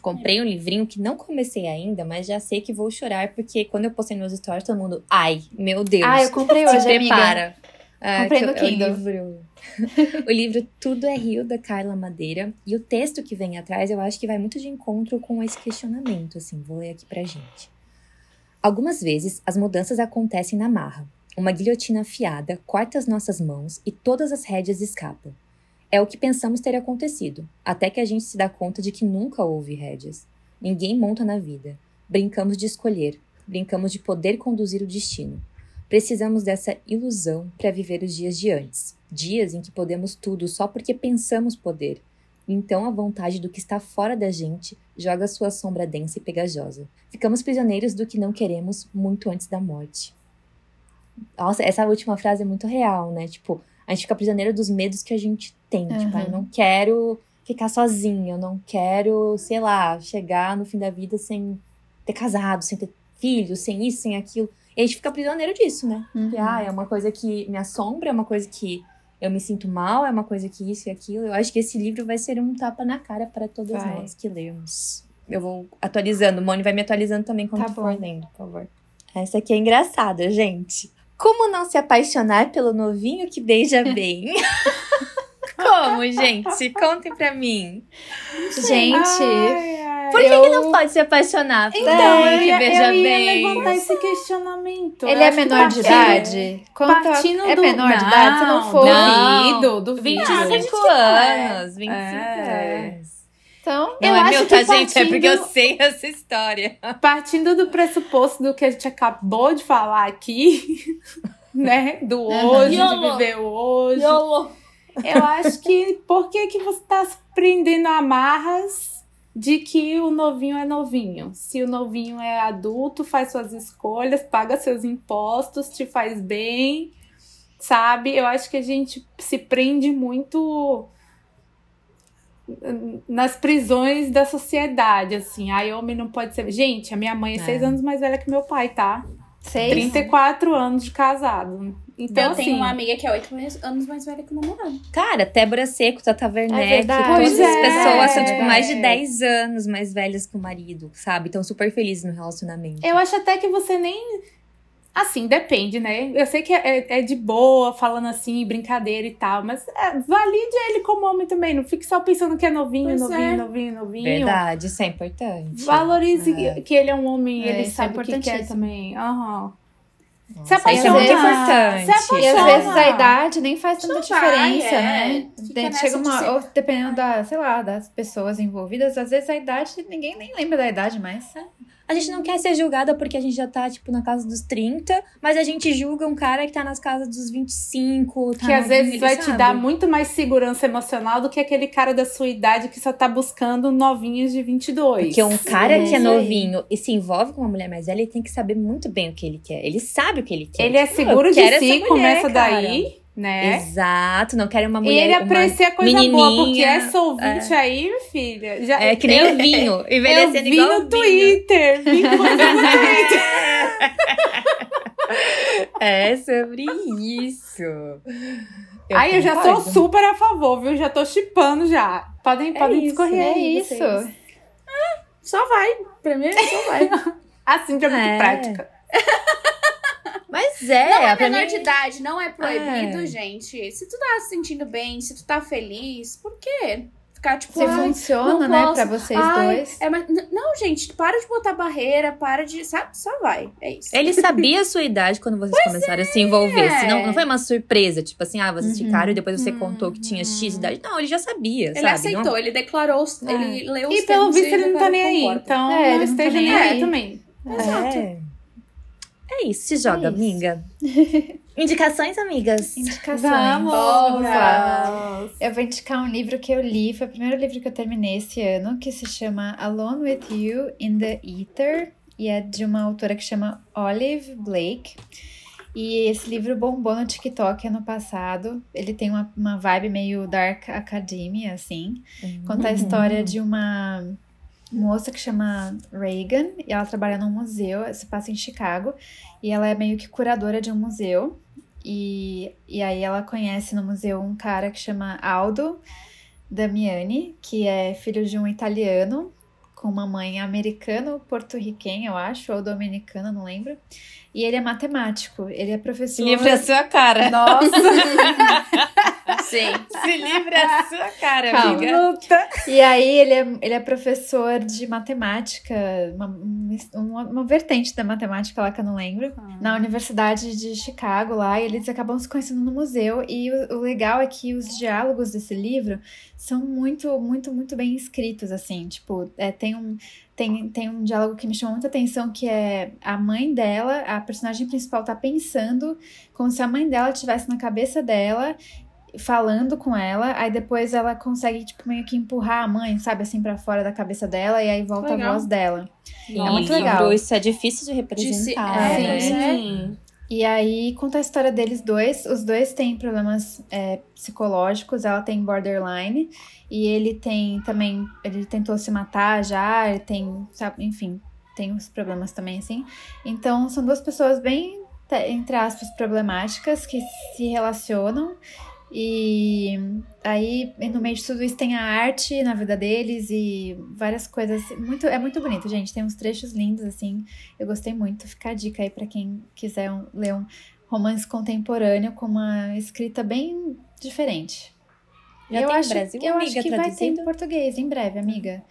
Comprei um livrinho que não comecei ainda, mas já sei que vou chorar, porque quando eu postei nos stories, todo mundo, ai, meu Deus. Ah, eu comprei hoje, [laughs] amiga. prepara. Ah, Comprei no é o Kindle. livro. [laughs] o livro Tudo é Rio, da Carla Madeira. E o texto que vem atrás, eu acho que vai muito de encontro com esse questionamento, assim. Vou ler aqui pra gente. Algumas vezes, as mudanças acontecem na marra. Uma guilhotina afiada corta as nossas mãos e todas as rédeas escapam. É o que pensamos ter acontecido, até que a gente se dá conta de que nunca houve rédeas. Ninguém monta na vida. Brincamos de escolher, brincamos de poder conduzir o destino. Precisamos dessa ilusão para viver os dias de antes, dias em que podemos tudo só porque pensamos poder. Então a vontade do que está fora da gente joga sua sombra densa e pegajosa. Ficamos prisioneiros do que não queremos muito antes da morte. Nossa, essa última frase é muito real, né? Tipo, a gente fica prisioneiro dos medos que a gente tem. Tipo, Uhum. eu não quero ficar sozinha, eu não quero, sei lá, chegar no fim da vida sem ter casado, sem ter filhos, sem isso, sem aquilo. E a gente fica prisioneiro disso, né? Uhum. Que, ah, é uma coisa que me assombra, é uma coisa que eu me sinto mal, é uma coisa que isso e aquilo. Eu acho que esse livro vai ser um tapa na cara para todos Vai. nós que lemos. Eu vou atualizando, o Moni vai me atualizando também quando Tá for lendo, por favor. Essa aqui é engraçada, gente. Como não se apaixonar pelo novinho que beija [laughs] bem? Como, gente? Contem pra mim. Gente, Ai, ai. Por que, Eu- que não pode se apaixonar? por Então, que veja eu ia bem. levantar esse questionamento. Ele Eu é menor de idade? Conta- Partindo é do... menor de idade? Se não for. Duvido, duvido. 25 É. anos, 25 É. anos. Então, Não Eu é acho meu, que tá, gente? É porque eu partindo- sei essa história. Partindo do pressuposto do que a gente acabou de falar aqui, [laughs] né? Do hoje, de viver hoje. YOLO. Eu acho que por que, que você tá se prendendo a amarras de que o novinho é novinho? Se o novinho é adulto, faz suas escolhas, paga seus impostos, te faz bem, sabe? Eu acho que a gente se prende muito nas prisões da sociedade, assim. Ai, homem não pode ser. Gente, a minha mãe é, É. seis anos mais velha que meu pai, tá? seis. 34 anos de casado. Então, eu assim, tenho uma amiga que é oito anos mais velha que o namorado. Cara, Débora Seco, Tata É Werneck, verdade. todas essas é, pessoas são, tipo, é. mais de 10 anos mais velhas que o marido, sabe? Estão super felizes no relacionamento. Eu acho até que você nem. Assim, depende, né? Eu sei que é, é de boa, falando assim, brincadeira e tal, mas é, valide ele como homem também. Não fique só pensando que é novinho, Pois novinho, é. novinho, novinho. Verdade, isso é importante. Valorize É. que- ele é um homem, É, ele é sabe o que quer também. Aham. Nossa, Se isso é apaixona. muito Se importante. E às apaixona. vezes a idade nem faz tanta Não vai, diferença, é. né? De- Chega de uma. ser- Ou dependendo da, sei lá, das pessoas envolvidas, às vezes a idade, ninguém nem lembra da idade mais. A gente não quer ser julgada porque a gente já tá, tipo, na casa dos 30, mas a gente julga um cara que tá nas casas dos 25. Tá Que às vezes vai te sabe? dar muito mais segurança emocional do que aquele cara da sua idade que só tá buscando novinhos de 22. Porque um cara que é novinho e se envolve com uma mulher mais velha, ele tem que saber muito bem o que ele quer. Ele sabe o que ele quer. Ele é Tipo, seguro de si, mulher, começa cara. daí, né? Exato, não quero uma E mulher. ele uma aprecia coisa boa, porque essa ouvinte aí, minha filha, já É que nem o vinho, [laughs] eu envelhecendo vi igual no vinho. Twitter, vi coisa no Twitter. [laughs] É sobre isso. Aí eu já sou super a favor, viu? Já tô chipando já. Podem, podem isso, discorrer É aí, isso. vocês. Só vai. Pra mim, só vai. [laughs] Assim já é muito É. prática. Mas é, Não é pra menor mim- de idade, não é proibido, É. gente. Se tu tá se sentindo bem, se tu tá feliz, por quê? Ficar tipo, Se ai, funciona, não né, posso. pra vocês ai, dois. é, mas, não, gente, para de botar barreira, para de. Sabe? Só vai. É isso. Ele sabia a sua idade quando vocês começaram a se envolver. é. Senão, não foi uma surpresa. Tipo assim, ah, vocês Uhum. ficaram e depois você contou que tinha X idade. Não, ele já sabia, Ele sabe? aceitou, ele declarou, É. ele leu os E pelo visto ele não tá nem aí. Então É, ele não não tá esteja nem aí aí. também. Exato. É. Isso, se joga, É isso. amiga. [laughs] Indicações, amigas? Indicações. Vamos! Vamos. Eu vou indicar um livro que eu li, foi o primeiro livro que eu terminei esse ano, que se chama Alone with You in the Ether, e é de uma autora que chama Olive Blake. E esse livro bombou no TikTok ano passado. Ele tem uma, uma vibe meio dark academia, assim. Conta a história de uma moça que chama Reagan e ela trabalha num museu, se passa em Chicago, e ela é meio que curadora de um museu. E, e aí ela conhece no museu um cara que chama Aldo Damiani, que é filho de um italiano com uma mãe americano-porto-riquenha, eu acho, ou dominicana, não lembro. E ele é matemático, ele é professor. a sua cara. Nossa, [laughs] Sim. [laughs] Se livre a sua cara, Calma. amiga. luta! E aí ele é, ele é professor de matemática, uma, uma, uma vertente da matemática lá que eu não lembro, na Universidade de Chicago lá, e eles acabam se conhecendo no museu. E o, o legal é que os diálogos desse livro são muito, muito, muito bem escritos, assim. Tipo, é, tem um. Tem, tem um diálogo que me chamou muita atenção, que é a mãe dela, a personagem principal tá pensando como se a mãe dela estivesse na cabeça dela falando com ela, aí depois ela consegue, tipo, meio que empurrar a mãe, sabe, assim, pra fora da cabeça dela, e aí volta Legal. a voz dela. É muito legal. Isso é difícil de representar, se- é, né? Sim. E aí conta a história deles dois. Os dois têm problemas é, psicológicos. Ela tem borderline e ele tem também. Ele tentou se matar já. Ele tem, sabe, enfim, tem uns problemas também assim. Então são duas pessoas bem entre aspas problemáticas que se relacionam. E aí, no meio de tudo isso, tem a arte na vida deles e várias coisas. Muito, é muito bonito, gente. Tem uns trechos lindos, assim. Eu gostei muito. Fica a dica aí pra quem quiser um- ler um romance contemporâneo com uma escrita bem diferente. Já eu tem acho, Brasil, eu amiga, acho que vai ter em português em breve, amiga.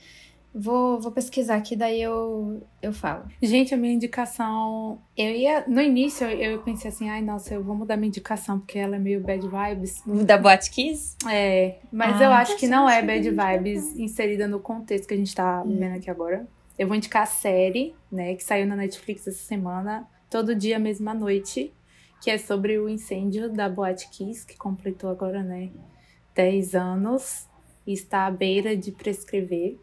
Vou, vou pesquisar aqui, daí eu, eu falo. Gente, a minha indicação. Eu ia. No início, eu, eu pensei assim, ai, nossa, eu vou mudar minha indicação, porque ela é meio bad vibes. Da Boate Kiss? É, mas Ah, eu acho que não é bad vibes inserida no contexto que a gente tá vendo aqui agora. Eu vou indicar a série, né, que saiu na Netflix essa semana, Todo Dia, Mesma Noite, que é sobre o incêndio da Boate Kiss, que completou agora, né, 10 anos e está à beira de prescrever.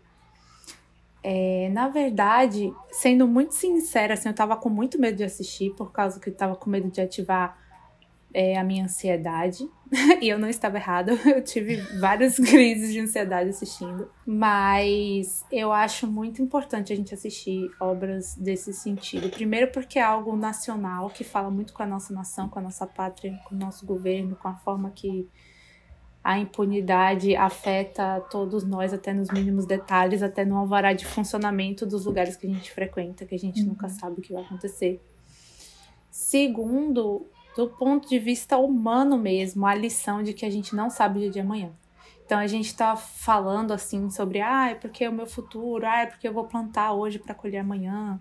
É, na verdade, sendo muito sincera, assim, eu tava com muito medo de assistir, por causa que eu tava com medo de ativar é, a minha ansiedade. [laughs] e eu não estava errada, [laughs] eu tive várias [laughs] crises de ansiedade assistindo. Mas eu acho muito importante a gente assistir obras desse sentido. Primeiro, porque é algo nacional que fala muito com a nossa nação, com a nossa pátria, com o nosso governo, com a forma que a impunidade afeta todos nós, até nos mínimos detalhes, até no alvará de funcionamento dos lugares que a gente frequenta, que a gente nunca sabe o que vai acontecer. Segundo, do ponto de vista humano mesmo, a lição de que a gente não sabe o dia de amanhã. Então a gente tá falando assim sobre, ah, é porque é o meu futuro, ah, é porque eu vou plantar hoje para colher amanhã.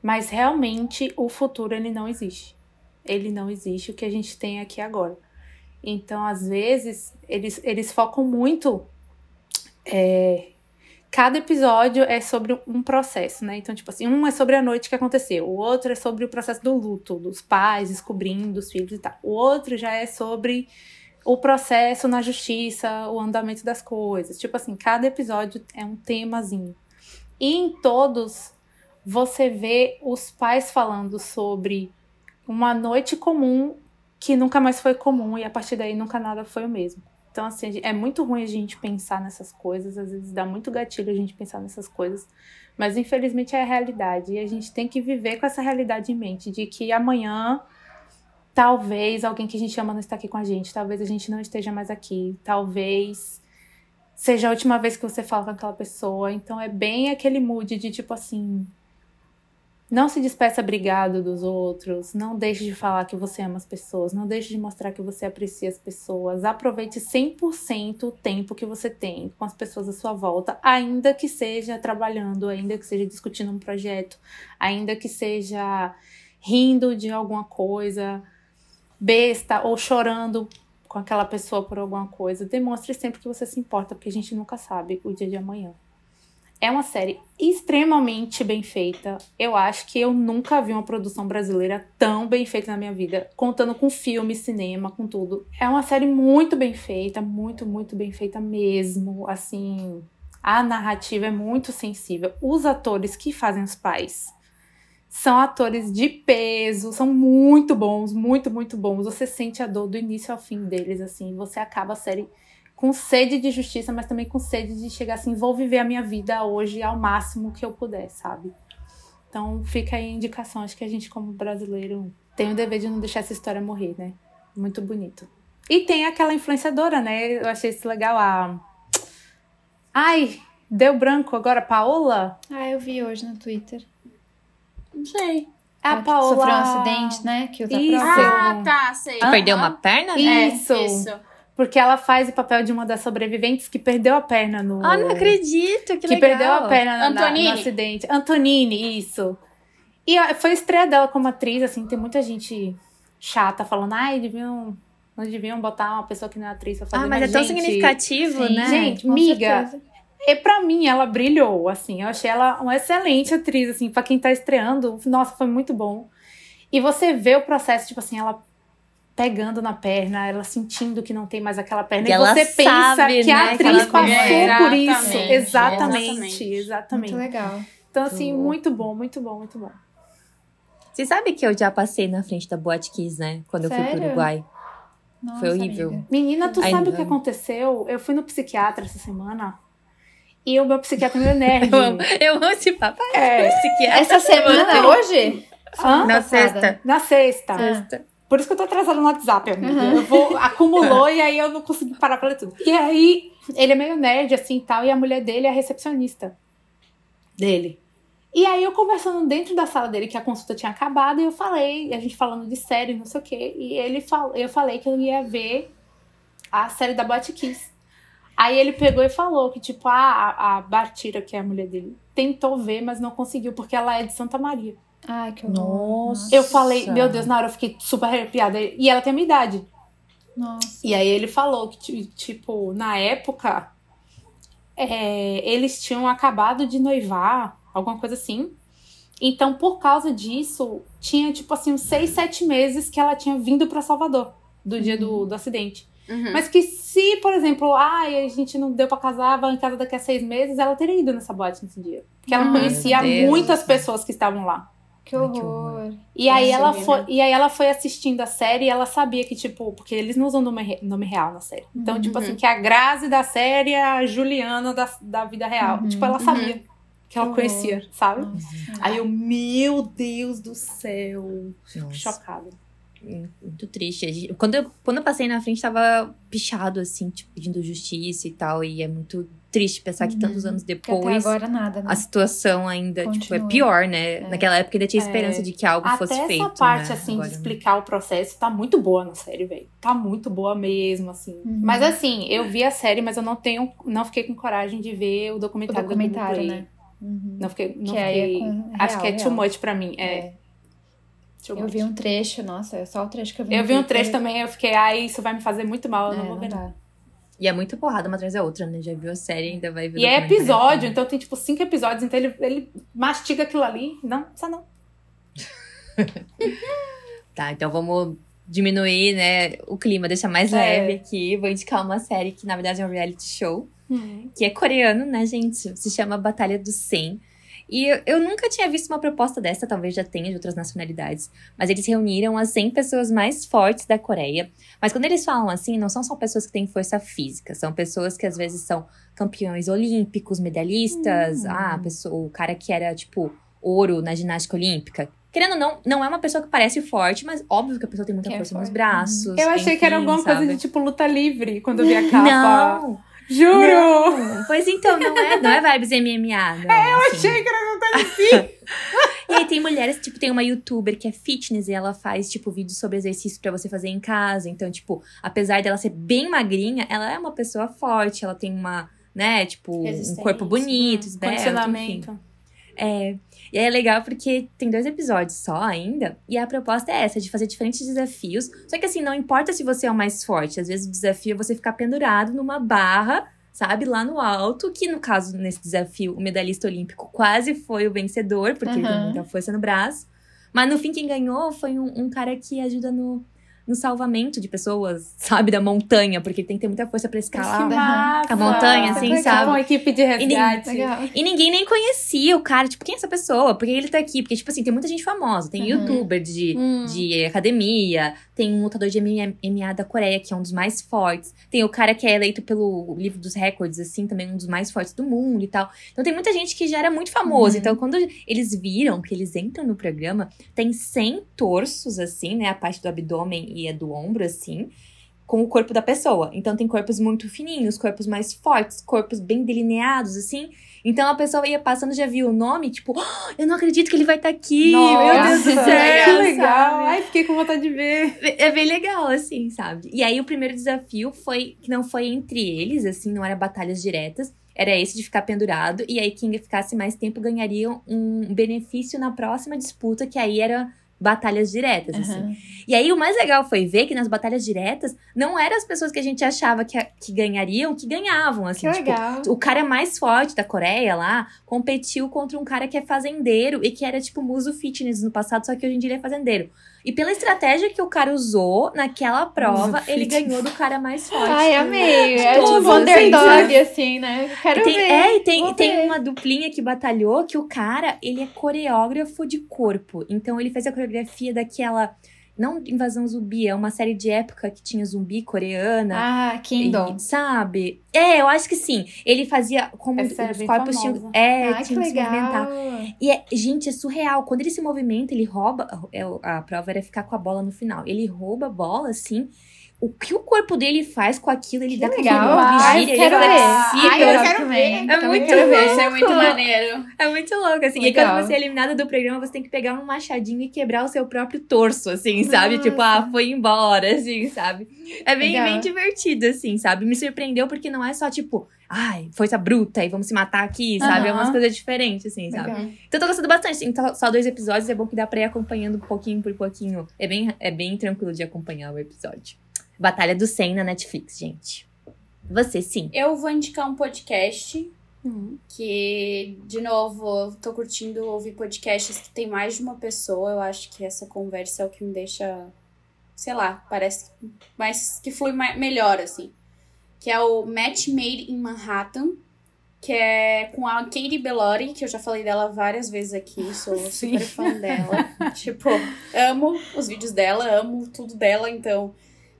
Mas realmente o futuro ele não existe. Ele não existe o que a gente tem aqui agora. Então, às vezes, eles, eles focam muito. é, cada episódio é sobre um processo, né? Então, tipo assim, um é sobre a noite que aconteceu, o outro é sobre o processo do luto, dos pais descobrindo os filhos e tal. O outro já é sobre o processo na justiça, o andamento das coisas. Tipo assim, cada episódio é um temazinho. E em todos você vê os pais falando sobre uma noite comum que nunca mais foi comum e a partir daí nunca nada foi o mesmo. Então, assim, é muito ruim a gente pensar nessas coisas, às vezes dá muito gatilho a gente pensar nessas coisas, mas infelizmente é a realidade e a gente tem que viver com essa realidade em mente, de que amanhã talvez alguém que a gente ama não está aqui com a gente, talvez a gente não esteja mais aqui, talvez seja a última vez que você fala com aquela pessoa. Então é bem aquele mood de tipo assim, não se despeça obrigado dos outros. Não deixe de falar que você ama as pessoas. Não deixe de mostrar que você aprecia as pessoas. Aproveite 100% o tempo que você tem com as pessoas à sua volta, ainda que seja trabalhando, ainda que seja discutindo um projeto, ainda que seja rindo de alguma coisa besta ou chorando com aquela pessoa por alguma coisa. Demonstre sempre que você se importa, porque a gente nunca sabe o dia de amanhã. É uma série extremamente bem feita. Eu acho que eu nunca vi uma produção brasileira tão bem feita na minha vida, contando com filme, cinema, com tudo. É uma série muito bem feita, muito, muito bem feita mesmo. Assim, a narrativa é muito sensível. Os atores que fazem os pais são atores de peso, são muito bons, muito, muito bons. Você sente a dor do início ao fim deles, assim. Você acaba a série com sede de justiça, mas também com sede de chegar assim, vou viver a minha vida hoje ao máximo que eu puder, sabe? Então fica aí a indicação. Acho que a gente, como brasileiro, tem o dever de não deixar essa história morrer, né? Muito bonito. E tem aquela influenciadora, né? Eu achei isso legal. A. Ai, deu branco agora, Paola? Ah, eu vi hoje no Twitter. Não sei. É a Ela Paola. Sofreu um acidente, né? Que usa Isso. Ah, tá, sei. Perdeu Aham. uma perna? né? Ih. É, Isso. isso. Porque ela faz o papel de uma das sobreviventes que perdeu a perna no. Ah, não acredito, que, que legal. perdeu a perna na- no acidente. Antonini, isso. E foi a estreia dela como atriz, assim, tem muita gente chata falando, ai, deviam, não deviam botar uma pessoa que não é atriz pra fazer. Ah, mas, é tão gente, significativo, Sim, né? Gente, com miga, certeza. E pra mim, ela brilhou, assim. Eu achei ela uma excelente atriz, assim, pra quem tá estreando. Nossa, foi muito bom. E você vê o processo, tipo assim, ela pegando na perna, ela sentindo que não tem mais aquela perna. E E, ela você pensa sabe, que a né, que atriz passou por isso. Exatamente, Exatamente, exatamente. Muito legal. Então, assim, Muito bom. muito bom, muito bom, muito bom. Você sabe que eu já passei na frente da Boate Kiss, né? Quando eu fui pro Sério? Uruguai. Nossa, Foi horrível. amiga. Menina, tu Ai, sabe o que aconteceu? Eu fui no psiquiatra essa semana. E o meu psiquiatra é meio nerd. [laughs] Eu amo, eu amo esse papo. É. Psiquiatra. Essa semana, hoje? Hã? Na Passada. sexta. Na sexta. Sexta. Por isso que eu tô atrasada no WhatsApp, amiga. Uhum. Eu vou, acumulou e aí eu não consegui parar pra ler tudo. E aí, ele é meio nerd, assim, e tal, e a mulher dele é a recepcionista dele. E aí, eu conversando dentro da sala dele, que a consulta tinha acabado, e eu falei, a gente falando de série, não sei o quê, e ele fal, eu falei que eu ia ver a série da Boate Kiss. Aí ele pegou e falou que, tipo, a, a Bartira, que é a mulher dele, tentou ver, mas não conseguiu, porque ela é de Santa Maria. Ai, que horror. Nossa. Eu falei, meu Deus, na hora eu fiquei super arrepiada. E ela tem a minha idade. Nossa. E aí ele falou que, ti- tipo, na época, é, eles tinham acabado de noivar, alguma coisa assim. Então, por causa disso, tinha, tipo assim, uns seis, sete meses que ela tinha vindo pra Salvador, do dia do, do acidente. Uhum. Mas que se, por exemplo, ai, a gente não deu pra casar, vai em casa daqui a seis meses, ela teria ido nessa boate nesse dia. Porque ela Ai, conhecia muitas pessoas que estavam lá. Que Ai, que horror. E aí, ela foi, e aí ela foi assistindo a série e ela sabia que, tipo, porque eles não usam nome, nome real na série. Então, Uhum. tipo assim, que a Grazi da série é a Juliana da, da vida real. Uhum. Tipo, ela sabia que ela conhecia, sabe? Nossa. Aí eu, meu Deus do céu. Nossa. Chocada. Muito triste. Quando eu, quando eu passei na frente, tava pichado, assim, tipo, pedindo justiça e tal. E é muito triste pensar que Uhum. tantos anos Que até depois nada, né? a situação ainda, tipo, é Continua. pior, né? Naquela época ainda tinha esperança É. de que algo Até fosse essa feito. parte, né? assim, Agora de explicar o processo tá muito boa na série, velho. Tá muito boa mesmo, assim. Uhum. Mas assim, eu vi a série, mas eu não tenho. Não fiquei com coragem de ver o O documentário, documentário, da Globoplay. né? Uhum. Não fiquei. Não Que é fiquei- com Acho real, que é too real. much pra mim. É. Eu vi um trecho, nossa, é só o trecho que eu vi. Eu vi um trecho também, eu fiquei, ai, isso vai me fazer muito mal, eu É, não vou não ver. dá. E é muito porrada uma atrás da outra, né? Já viu a série ainda vai ver E é episódio, então tem tipo cinco episódios, então ele, ele mastiga aquilo ali. Não, precisa não. [laughs] Tá, então vamos diminuir, né, o clima, deixar mais É. leve aqui. Vou indicar uma série que, na verdade, é um reality show. que é coreano, né, gente? Se chama Batalha dos 100. E eu, eu nunca tinha visto uma proposta dessa, talvez já tenha de outras nacionalidades. Mas eles reuniram as 100 pessoas mais fortes da Coreia. Mas quando eles falam assim, não são só pessoas que têm força física, são pessoas que às vezes são campeões olímpicos, medalhistas. Hum. Ah, a pessoa, o cara que era, tipo, ouro na ginástica olímpica. Querendo ou não, não é uma pessoa que parece forte, mas óbvio que a pessoa tem muita Que é força nos forte. braços. Eu achei que era enfim, alguma coisa sabe? de tipo luta livre quando eu vi a capa. Não! Juro! Não, pois então, não é, não é vibes MMA, não. É, eu Achei que era luta livre. [laughs] E aí tem mulheres, tipo, tem uma youtuber que é fitness e ela faz, tipo, vídeos sobre exercício pra você fazer em casa. Então, tipo, apesar dela ser bem magrinha, ela é uma pessoa forte, ela tem uma, né, tipo, um corpo bonito, Hum, esbelto, enfim. É. E aí é legal porque tem dois episódios só ainda. E a proposta é essa, de fazer diferentes desafios. Só que assim, não importa se você é o mais forte. Às vezes o desafio é você ficar pendurado numa barra, sabe? Lá no alto. Que no caso, nesse desafio, o medalhista olímpico quase foi o vencedor, porque ele tem muita força no braço. Mas no fim, quem ganhou foi um, um cara que ajuda no, no salvamento de pessoas, sabe? Da montanha, porque tem que ter muita força pra Que escalar. massa. A montanha, assim, Tipo sabe? uma equipe de resgate. Legal. E ninguém nem conhecia o cara. Tipo, quem é essa pessoa? Por que ele tá aqui? Porque, tipo assim, tem muita gente famosa. Tem Uhum. youtuber de, Hum. de academia. Tem um lutador de MMA da Coreia, que é um dos mais fortes. Tem o cara que é eleito pelo livro dos recordes, assim, também um dos mais fortes do mundo e tal. Então tem muita gente que já era muito famoso. Uhum. Então, quando eles viram que eles entram no programa, tem 100 torsos, assim, né? A parte do abdômen e a do ombro, assim com o corpo da pessoa. Então tem corpos muito fininhos, corpos mais fortes, corpos bem delineados, assim. Então a pessoa ia passando, já viu o nome, tipo, "Ah, eu não acredito que ele vai estar aqui. Meu Deus do Nossa, céu. Que legal. [laughs] sabe? Ai, fiquei com vontade de ver. É bem legal, assim, sabe? E aí o primeiro desafio foi que não foi entre eles, assim, não era batalhas diretas. Era esse de ficar pendurado. E aí quem ficasse mais tempo ganharia um benefício na próxima disputa, que aí era batalhas diretas, assim. Aham. E aí o mais legal foi ver que nas batalhas diretas não eram as pessoas que a gente achava que, que ganhariam que ganhavam, assim. Que tipo, legal. o cara mais forte da Coreia lá competiu contra um cara que é fazendeiro e que era tipo muso fitness no passado, só que hoje em dia ele é fazendeiro. E pela estratégia que o cara usou naquela prova, ele ganhou do cara mais forte. Ai, amei. É todos, tipo assim, underdog, assim, né? Quero E tem, ver. é, e tem, tem ver. uma duplinha que batalhou que o cara, ele é coreógrafo de corpo. Então ele fez a coreografia daquela. Não Invasão Zumbi, é uma série de época que tinha zumbi coreana. Ah, Kingdom. E, sabe? É, eu acho que sim. Ele fazia como Essa é os bem corpos tinham. É, que tinham que se movimentar. E é, gente, é surreal. Quando ele se movimenta, ele rouba. é, A prova era ficar com a bola no final. Ele rouba a bola, assim, o que o corpo dele faz com aquilo, ele Que dá legal. Ai, giro, ele quero é ver. flexível. Ai, eu quero ver. É muito quero ver. Isso é muito louco. maneiro. É muito louco, assim. Legal. E quando você é eliminada do programa, você tem que pegar um machadinho e quebrar o seu próprio torso, assim, sabe? Nossa. Tipo, ah, foi embora, assim, sabe? É bem, Legal. bem divertido, assim, sabe? Me surpreendeu porque não é só, tipo, ai, força bruta e vamos se matar aqui, sabe? É Aham. umas coisas diferentes, assim, sabe? Legal. Então tô gostando bastante. Então, só dois episódios, é bom que dá pra ir acompanhando pouquinho por pouquinho. É bem, é bem tranquilo de acompanhar o episódio. Batalha do 100 na Netflix, gente. Você, sim. Eu vou indicar um podcast que, de novo, eu tô curtindo ouvir podcasts que tem mais de uma pessoa. Eu acho que essa conversa é o que me deixa, sei lá, parece mais que flui mais, melhor, assim. Que é o Match Made in Manhattan, que é com a Katie Bellotti, que eu já falei dela várias vezes aqui, sou [laughs] Sim. super fã dela. [laughs] tipo, amo os vídeos dela, amo tudo dela, então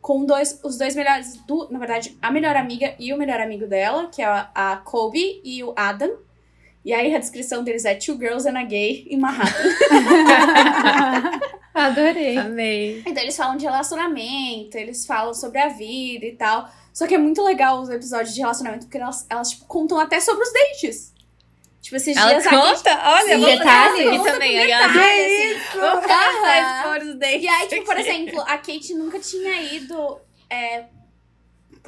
com dois, os dois melhores, do, na verdade, a melhor amiga e o melhor amigo dela, que é a, a Kobe e o Adam. E aí a descrição deles é Two Girls and a Gay em Manhattan. [laughs] Adorei. Amei. então eles falam de relacionamento, eles falam sobre a vida e tal. Só que é muito legal os episódios de relacionamento, porque elas, elas tipo, contam até sobre os dates. Tipo, esses Ela dias a Kate- conta? Olha, Sim, botar conta aqui com também. detalhe, Ela assim. Os. E aí, tipo, por exemplo, a Kate nunca tinha ido é,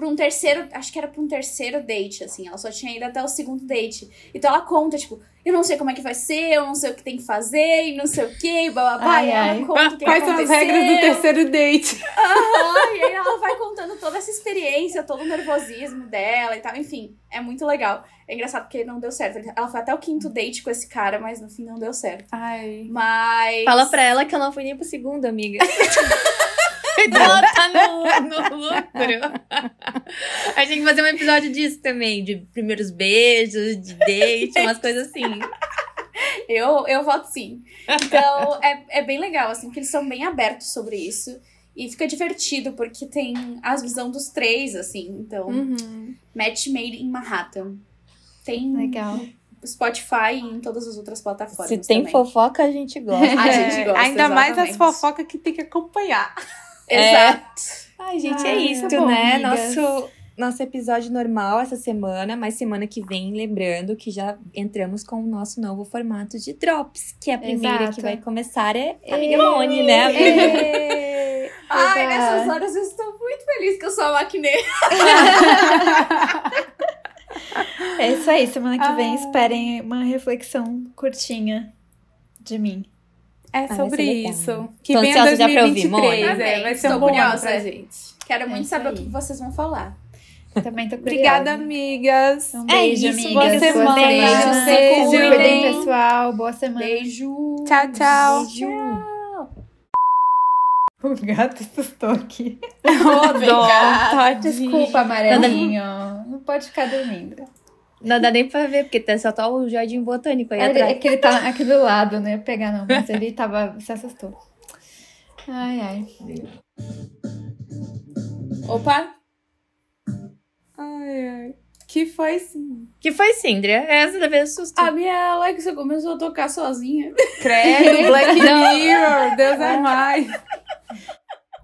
pra um terceiro. Acho que era pra um terceiro date, assim. Ela só tinha ido até o segundo date. Então ela conta, tipo, eu não sei como é que vai ser, eu não sei o que tem que fazer, e não sei o que, blá blá blá. Ai, e ela ai. conta o que Quais são as regras do terceiro date? Aham, e aí ela vai [laughs] contando toda essa experiência, todo o nervosismo dela e tal. Enfim, é muito legal. É engraçado porque não deu certo. Ela foi até o quinto date com esse cara, mas no fim não deu certo. Ai. Mas. Fala pra ela que eu não fui nem pro segundo, amiga. [laughs] ela tá no, [laughs] no lucro. A gente tem que fazer um episódio disso também, de primeiros beijos, de date, umas [laughs] coisas assim. Eu, eu voto sim. Então, é, é bem legal, assim, porque eles são bem abertos sobre isso. E fica divertido, porque tem a visão dos três, assim. Então, Uhum. Match Made in Manhattan. Tem Legal. Spotify e em todas as outras plataformas Se tem também. fofoca, a gente gosta. A gente gosta, Ainda mais as exatamente. fofocas que tem que acompanhar. Exato. Ai, gente, Ai, é tá isso, bom, né? amigas. Nosso, nosso episódio normal essa semana, mas semana que vem, lembrando que já entramos com o nosso novo formato de Drops, que a primeira Exato. que vai começar é a amiga Moni, né? amiga? Ai, nessas horas eu estou muito feliz que eu sou a maquineira. [laughs] É isso aí, semana que vem Ah. esperem uma reflexão curtinha de mim. É vai sobre isso. Que Tô vem ansiosa a já pra 2023. É, vai ser um bom ano curiosa. pra gente. Quero muito isso saber aí. o que vocês vão falar. Também tô [laughs] curiosa. Obrigada, amigas. Um É beijo, isso, amigas. boa semana. semana. Se Se cuidem. cuidem, pessoal. Boa semana. Beijo. Tchau, tchau. O gato assustou aqui. [laughs] Ô, dó, tadinho. Desculpa, amarelinho. Não pode ficar dormindo. Não dá nem pra ver, porque tá- só tá o jardim botânico aí É, atrás. é que ele tá aqui do lado, né? Pegar não, mas ele tava. se assustou. Ai, ai. Opa, Ai, ai. Que foi sim. Que foi, Cindria? Essa deve susto. a minha Alexa começou a tocar sozinha. Credo, [laughs] Black Mirror, Deus é mais.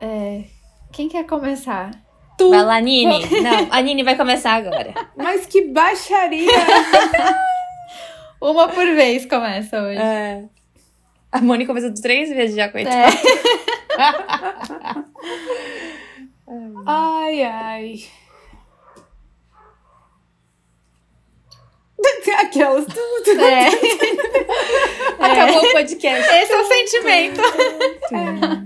É, quem quer começar? Tu, Vai lá, Nini. Não, a Nini vai começar agora. [laughs] mas que baixaria. [laughs] Uma por vez começa hoje. É. A Moni começou três vezes já, coitada. É. [laughs] Ai, ai. Aquelas tudo. É. Acabou o podcast. Esse é o sentimento. É.